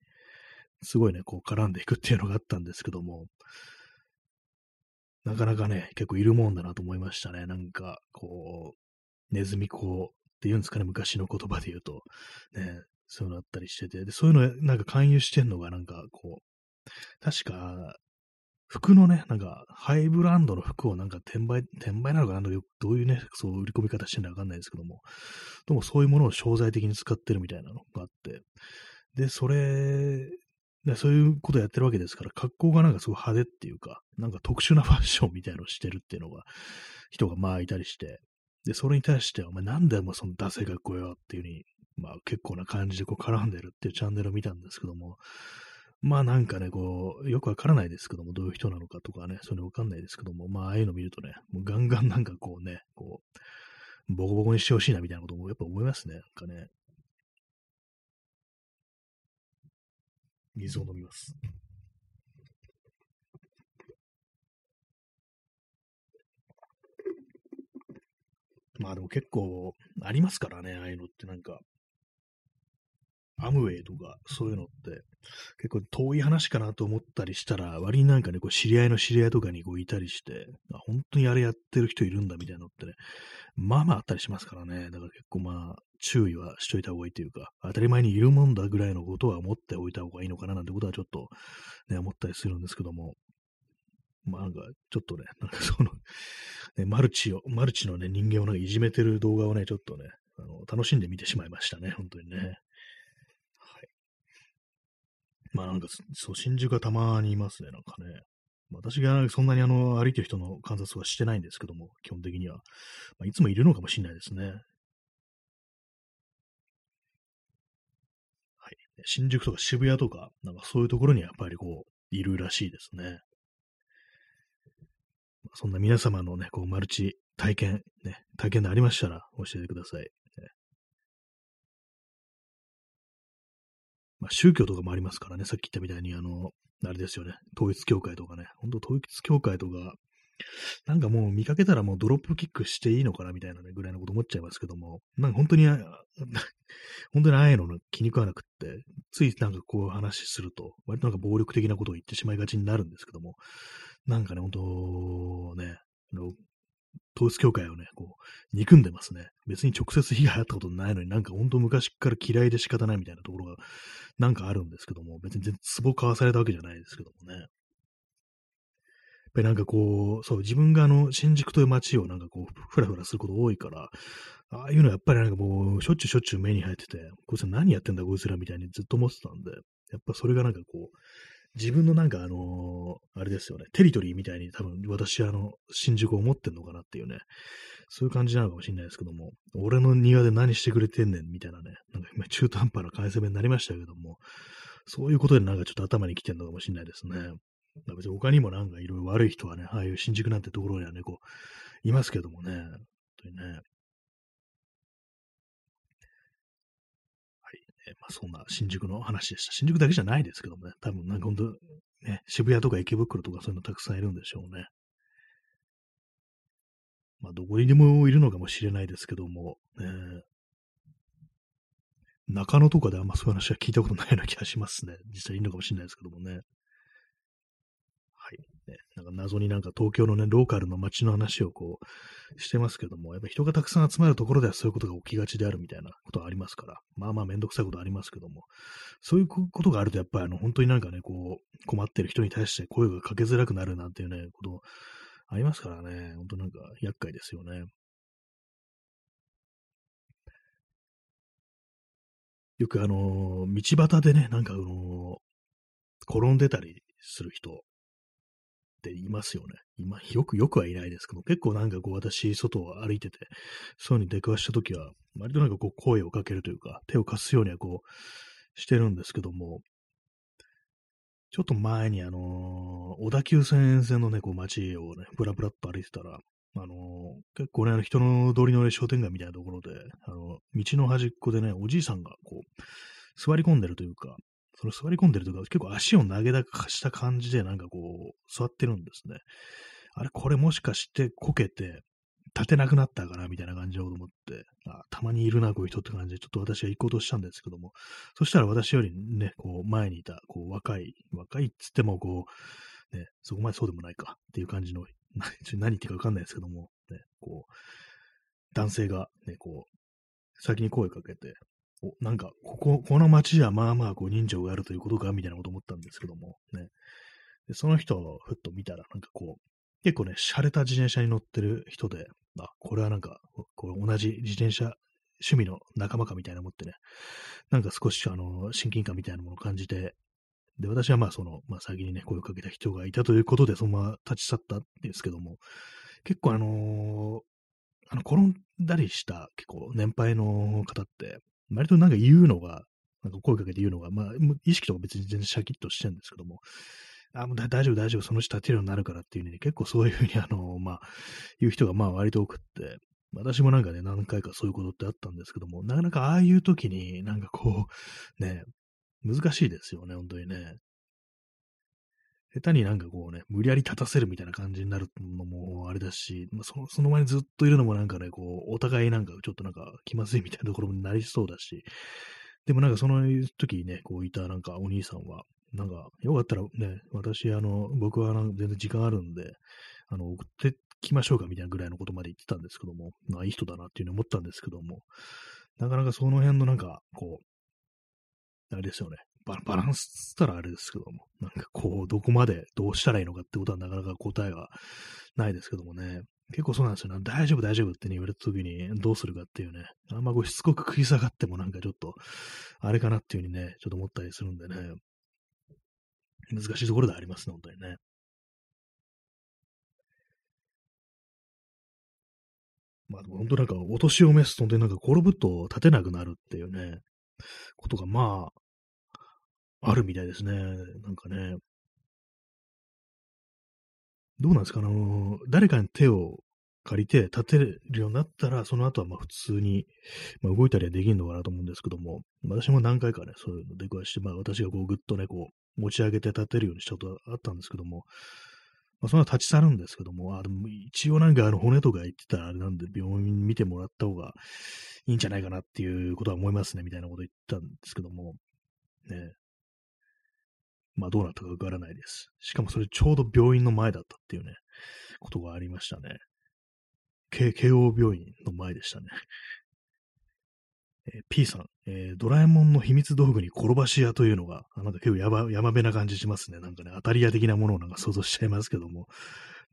すごいね、こう、絡んでいくっていうのがあったんですけども、なかなかね、結構いるもんだなと思いましたね。なんか、こう、ネズミ講っていうんですかね、昔の言葉で言うと、ね、そういうのあったりしてて、で、そういうのなんか勧誘してんのが、なんか、こう、確か、服のね、なんか、ハイブランドの服をなんか転売、転売なのかなどういうね、そう売り込み方してるのかわかんないですけども、でもそういうものを商材的に使ってるみたいなのがあって、で、それ、でそういうことやってるわけですから、格好がなんかすごい派手っていうか、なんか特殊なファッションみたいなのをしてるっていうのが、人がまあいたりして、で、それに対して、お前なんでお前そのダセ学校よっていうふうに、まあ結構な感じでこう絡んでるっていうチャンネルを見たんですけども、まあなんかね、こう、よくわからないですけども、どういう人なのかとかね、それわかんないですけども、まあああいうの見るとね、もうガンガン なんかこうね、こう、ボコボコにしてほしいなみたいなこともやっぱ思いますね、なんかね。水を飲みます。まあでも結構ありますからね、ああいうのってなんか、アムウェイとか、そういうのって、結構遠い話かなと思ったりしたら、割になんかね、こう知り合いの知り合いとかにこういたりして、本当にあれやってる人いるんだみたいなのってね、まあまああったりしますからね。だから結構まあ、注意はしといた方がいいというか、当たり前にいるもんだぐらいのことは思っておいた方がいいのかななんてことはちょっとね、思ったりするんですけども、まあなんか、ちょっとね、なんかそのね、マルチを、マルチのね、人間をなんかいじめてる動画をね、ちょっとね、あの楽しんで見てしまいましたね、本当にね。まあなんか、そう、真珠がたまにいますね、なんかね。私がそんなにあの歩いてる人の観察はしてないんですけども、基本的には。まあ、いつもいるのかもしれないですね。はい。新宿とか渋谷とか、なんかそういうところにやっぱりこう、いるらしいですね。そんな皆様のね、こう、マルチ体験、ね、体験でありましたら教えてください。まあ、宗教とかもありますからね、さっき言ったみたいに、あの、あれですよね、統一教会とかね、本当統一教会とか、なんかもう見かけたらもうドロップキックしていいのかなみたいなね、ぐらいのこと思っちゃいますけども、なんか本当に、本当にああいうの気に食わなくって、ついなんかこう話すると、割となんか暴力的なことを言ってしまいがちになるんですけども、なんかね、本当ね、統一教会をね、こう、憎んでますね。別に直接被害あったことないのになんか本当昔から嫌いで仕方ないみたいなところがなんかあるんですけども、別に全然壺買わされたわけじゃないですけどもね。やっぱりなんかこう、そう、自分があの、新宿という街をなんかこう、ふらふらすること多いから、ああいうのはやっぱりなんかもう、しょっちゅうしょっちゅう目に入ってて、こいつら何やってんだこいつらみたいにずっと思ってたんで、やっぱそれがなんかこう、自分のなんかあのー、あれですよね、テリトリーみたいに多分私あの、新宿を思ってんのかなっていうね、そういう感じなのかもしれないですけども、俺の庭で何してくれてんねんみたいなね、なんか今中途半端な関西弁になりましたけども、そういうことでなんかちょっと頭に来てんのかもしれないですね。別に他にもなんかいろいろ悪い人はね、ああいう新宿なんてところにはね、こう、いますけどもね、本当にね。えまあ、そんな新宿の話でした。新宿だけじゃないですけどもね、多分なんか本当、ね、渋谷とか池袋とかそういうのたくさんいるんでしょうね。まあ、どこにでもいるのかもしれないですけども、ね、中野とかであんまそういう話は聞いたことないような気がしますね。実際いるのかもしれないですけどもね。はいね、なんか謎になんか東京のね、ローカルの街の話をこう、してますけども、やっぱ人がたくさん集まるところではそういうことが起きがちであるみたいなことはありますから、まあまあめんどくさいことありますけども、そういうことがあるとやっぱりあの、本当になんかね、こう、困ってる人に対して声がかけづらくなるなんていうね、ことありますからね、本当なんか厄介ですよね。よくあの道端でね、なんかあの転んでたりする人っていますよね。今、よくよくはいないですけど、結構なんかこう私、外を歩いてて、そういうに出くわしたときは、割となんかこう声をかけるというか、手を貸すようにはこう、してるんですけども、ちょっと前にあのー、小田急線線のね、こう街をね、ぶらぶらっと歩いてたら、あのー、結構ね、あの人の通りの商店街みたいなところで、あの、道の端っこでね、おじいさんがこう、座り込んでるというか、その座り込んでるとか、結構足を投げ出した感じでなんかこう、座ってるんですね。あれ、これもしかしてこけて、立てなくなったかなみたいな感じだと思って、あたまにいるな、こういう人って感じで、ちょっと私は行こうとしたんですけども、そしたら私よりね、こう、前にいた、こう、若い、若いっつっても、こう、ね、そこまでそうでもないかっていう感じの、何言ってるかわかんないですけども、ね、こう、男性がね、こう、先に声かけて、なんか、ここ、この街じゃまあまあこう人情があるということか、みたいなこと思ったんですけども、ね。で、その人をふっと見たら、なんかこう、結構ね、洒落た自転車に乗ってる人で、あ、これはなんか、これ同じ自転車趣味の仲間かみたいな思ってね、なんか少しあの、親近感みたいなものを感じて、で、私はまあその、まあ先にね、声をかけた人がいたということで、そのまま立ち去ったんですけども、結構あのー、あの、転んだりした結構年配の方って、割となんか言うのが、なんか声かけて言うのが、まあ、意識とか別に全然シャキッとしてるんですけども、あ、もう大丈夫、大丈夫、その人立てるようになるからっていうね、結構そういうふうに、あの、まあ、言う人がまあ割と多くって、私もなんかね、何回かそういうことってあったんですけども、なかなかああいう時になんかこう、ね、難しいですよね、本当にね。下手になんかこうね、無理やり立たせるみたいな感じになるのもあれだし、まあ、そのその前にずっといるのもなんかね、こう、お互いなんかちょっとなんか気まずいみたいなところになりそうだし、でもなんかその時ね、こういたなんかお兄さんは、なんか、よかったらね、私、あの、僕は全然時間あるんで、あの、送ってきましょうかみたいなぐらいのことまで言ってたんですけども、まあいい人だなっていうふうに思ったんですけども、なかなかその辺のなんか、こう、あれですよね。ババランスつったらあれですけども、なんかこう、どこまでどうしたらいいのかってことはなかなか答えはないですけどもね。結構そうなんですよね。大丈夫、大丈夫って、ね、言われた時にどうするかっていうね。あんまこうしつこく食い下がってもなんかちょっと、あれかなっていうふうにね、ちょっと思ったりするんでね。難しいところでありますね、本当にね。まあでも、本当なんか、お年を召すと、本当になんか転ぶと立てなくなるっていうね、ことがまあ、あるみたいですね。なんかね。どうなんですかあの、誰かに手を借りて立てるようになったら、その後はまあ普通に、まあ、動いたりはできるのかなと思うんですけども、私も何回かね、そういうの出くわして、まあ私がこうぐっとね、こう持ち上げて立てるようにしたことあったんですけども、まあ、その立ち去るんですけども、あでも一応なんかあの骨とか言ってたらあれなんで病院見てもらった方がいいんじゃないかなっていうことは思いますね、みたいなこと言ったんですけども、ね。まあどうなったかわからないです。しかもそれちょうど病院の前だったっていうね、ことがありましたね。慶応病院の前でしたね。え、P さん、えー、ドラえもんの秘密道具に転ばし屋というのが、なんか結構やば、やまべな感じしますね。なんかね、当たり屋的なものをなんか想像しちゃいますけども、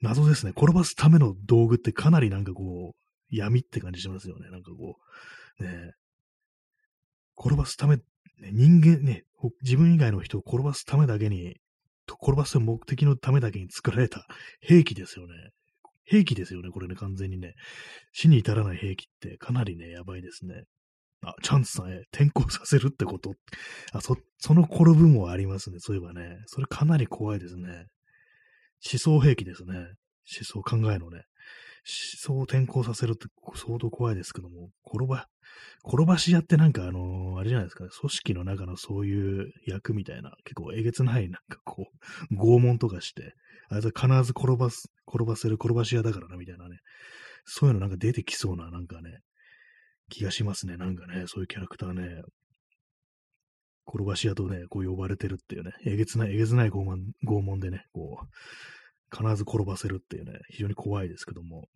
謎ですね。転ばすための道具ってかなりなんかこう、闇って感じしますよね。なんかこう、ね、転ばすため、ね、人間ね、自分以外の人を転ばすためだけに、転ばす目的のためだけに作られた兵器ですよね。兵器ですよね、これね、完全にね。死に至らない兵器ってかなりね、やばいですね。あ、チャンスさんへ転校させるってことあ、そ、その転ぶもありますね。そういえばね。それかなり怖いですね。思想兵器ですね。思想考えのね。思想を転校させるって相当怖いですけども、転ば、転ばし屋ってなんかあのー、あれじゃないですかね、組織の中のそういう役みたいな、結構えげつないなんかこう、拷問とかして、あいつは必ず転ばす、転ばせる転ばし屋だからな、みたいなね。そういうのなんか出てきそうな、なんかね、気がしますね。なんかね、そういうキャラクターね、転ばし屋とね、こう呼ばれてるっていうね、えげつない、えげつない拷問拷問でね、こう、必ず転ばせるっていうね、非常に怖いですけども、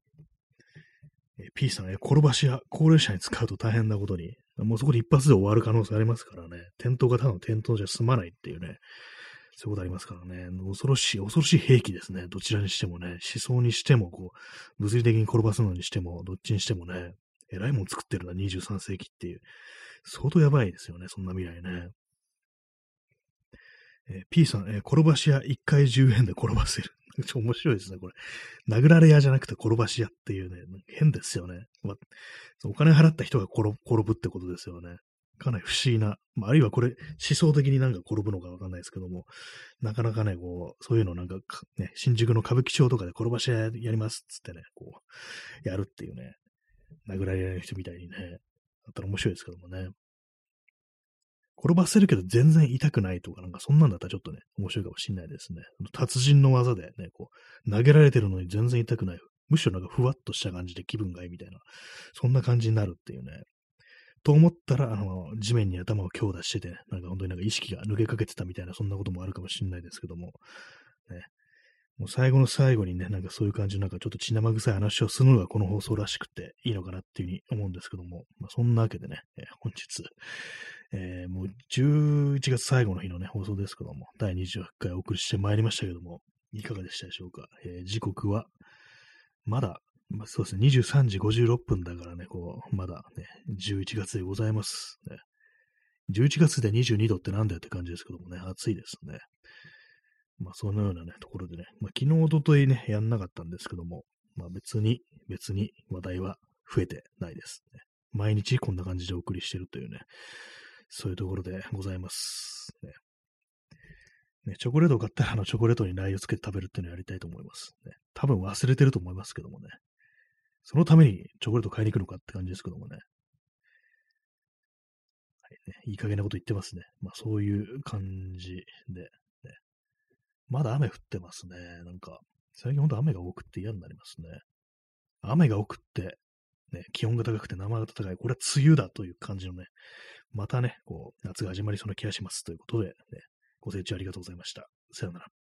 え P さん、え、転ばし屋、高齢者に使うと大変なことに、もうそこで一発で終わる可能性ありますからね、転倒がただの転倒じゃ済まないっていうね、そういうことありますからね、恐ろしい、恐ろしい兵器ですね、どちらにしてもね、思想にしても、こう、物理的に転ばすのにしても、どっちにしてもね、えらいもん作ってるな、23世紀っていう。相当やばいですよね、そんな未来ね。えー、P さん、えー、転ばし屋1回10円で転ばせる。ちょ面白いですね、これ。殴られ屋じゃなくて転ばし屋っていうね、変ですよね。まお金払った人が転ぶってことですよね。かなり不思議な、まあ、あるいはこれ思想的になんか転ぶのかわかんないですけども、なかなかね、こう、そういうのなんか、ね、新宿の歌舞伎町とかで転ばし屋やりますっつってね、こう、やるっていうね、殴られない人みたいにね、だったら面白いですけどもね。転ばせるけど全然痛くないとか、なんかそんなんだったらちょっとね、面白いかもしんないですね。達人の技でね、こう、投げられてるのに全然痛くない。むしろなんかふわっとした感じで気分がいいみたいな、そんな感じになるっていうね。と思ったら、あの、地面に頭を強打してて、なんか本当になんか意識が抜けかけてたみたいな、そんなこともあるかもしれないですけども、ね、もう最後の最後にね、なんかそういう感じのなんかちょっと血生臭い話をするのがこの放送らしくていいのかなっていうふうに思うんですけども、まあ、そんなわけでね、えー、本日、えー、もう11月最後の日のね、放送ですけども、第28回お送りしてまいりましたけども、いかがでしたでしょうか？えー、時刻は、まだ、まあ、そうですね、23時56分だからね、こう、まだね、11月でございます。ね、11月で22度ってなんだよって感じですけどもね、暑いですね。まあ、そのようなね、ところでね、まあ、昨日、おとといね、やんなかったんですけども、まあ、別に、別に話題は増えてないです、ね。毎日こんな感じでお送りしてるというね、そういうところでございます。ね。ね、チョコレートを買ったら、あの、チョコレートにラー油つけて食べるっていうのをやりたいと思います。ね。多分忘れてると思いますけどもね。そのためにチョコレート買いに行くのかって感じですけどもね。はいね。いい加減なこと言ってますね。まあそういう感じで、まだ雨降ってますね。なんか、最近ほんと雨が多くって嫌になりますね。雨が多くって、ね、気温が高くて生暖かい。これは梅雨だという感じのね、またね、こう、夏が始まりそうな気がします。ということで、ね、ご清聴ありがとうございました。さようなら。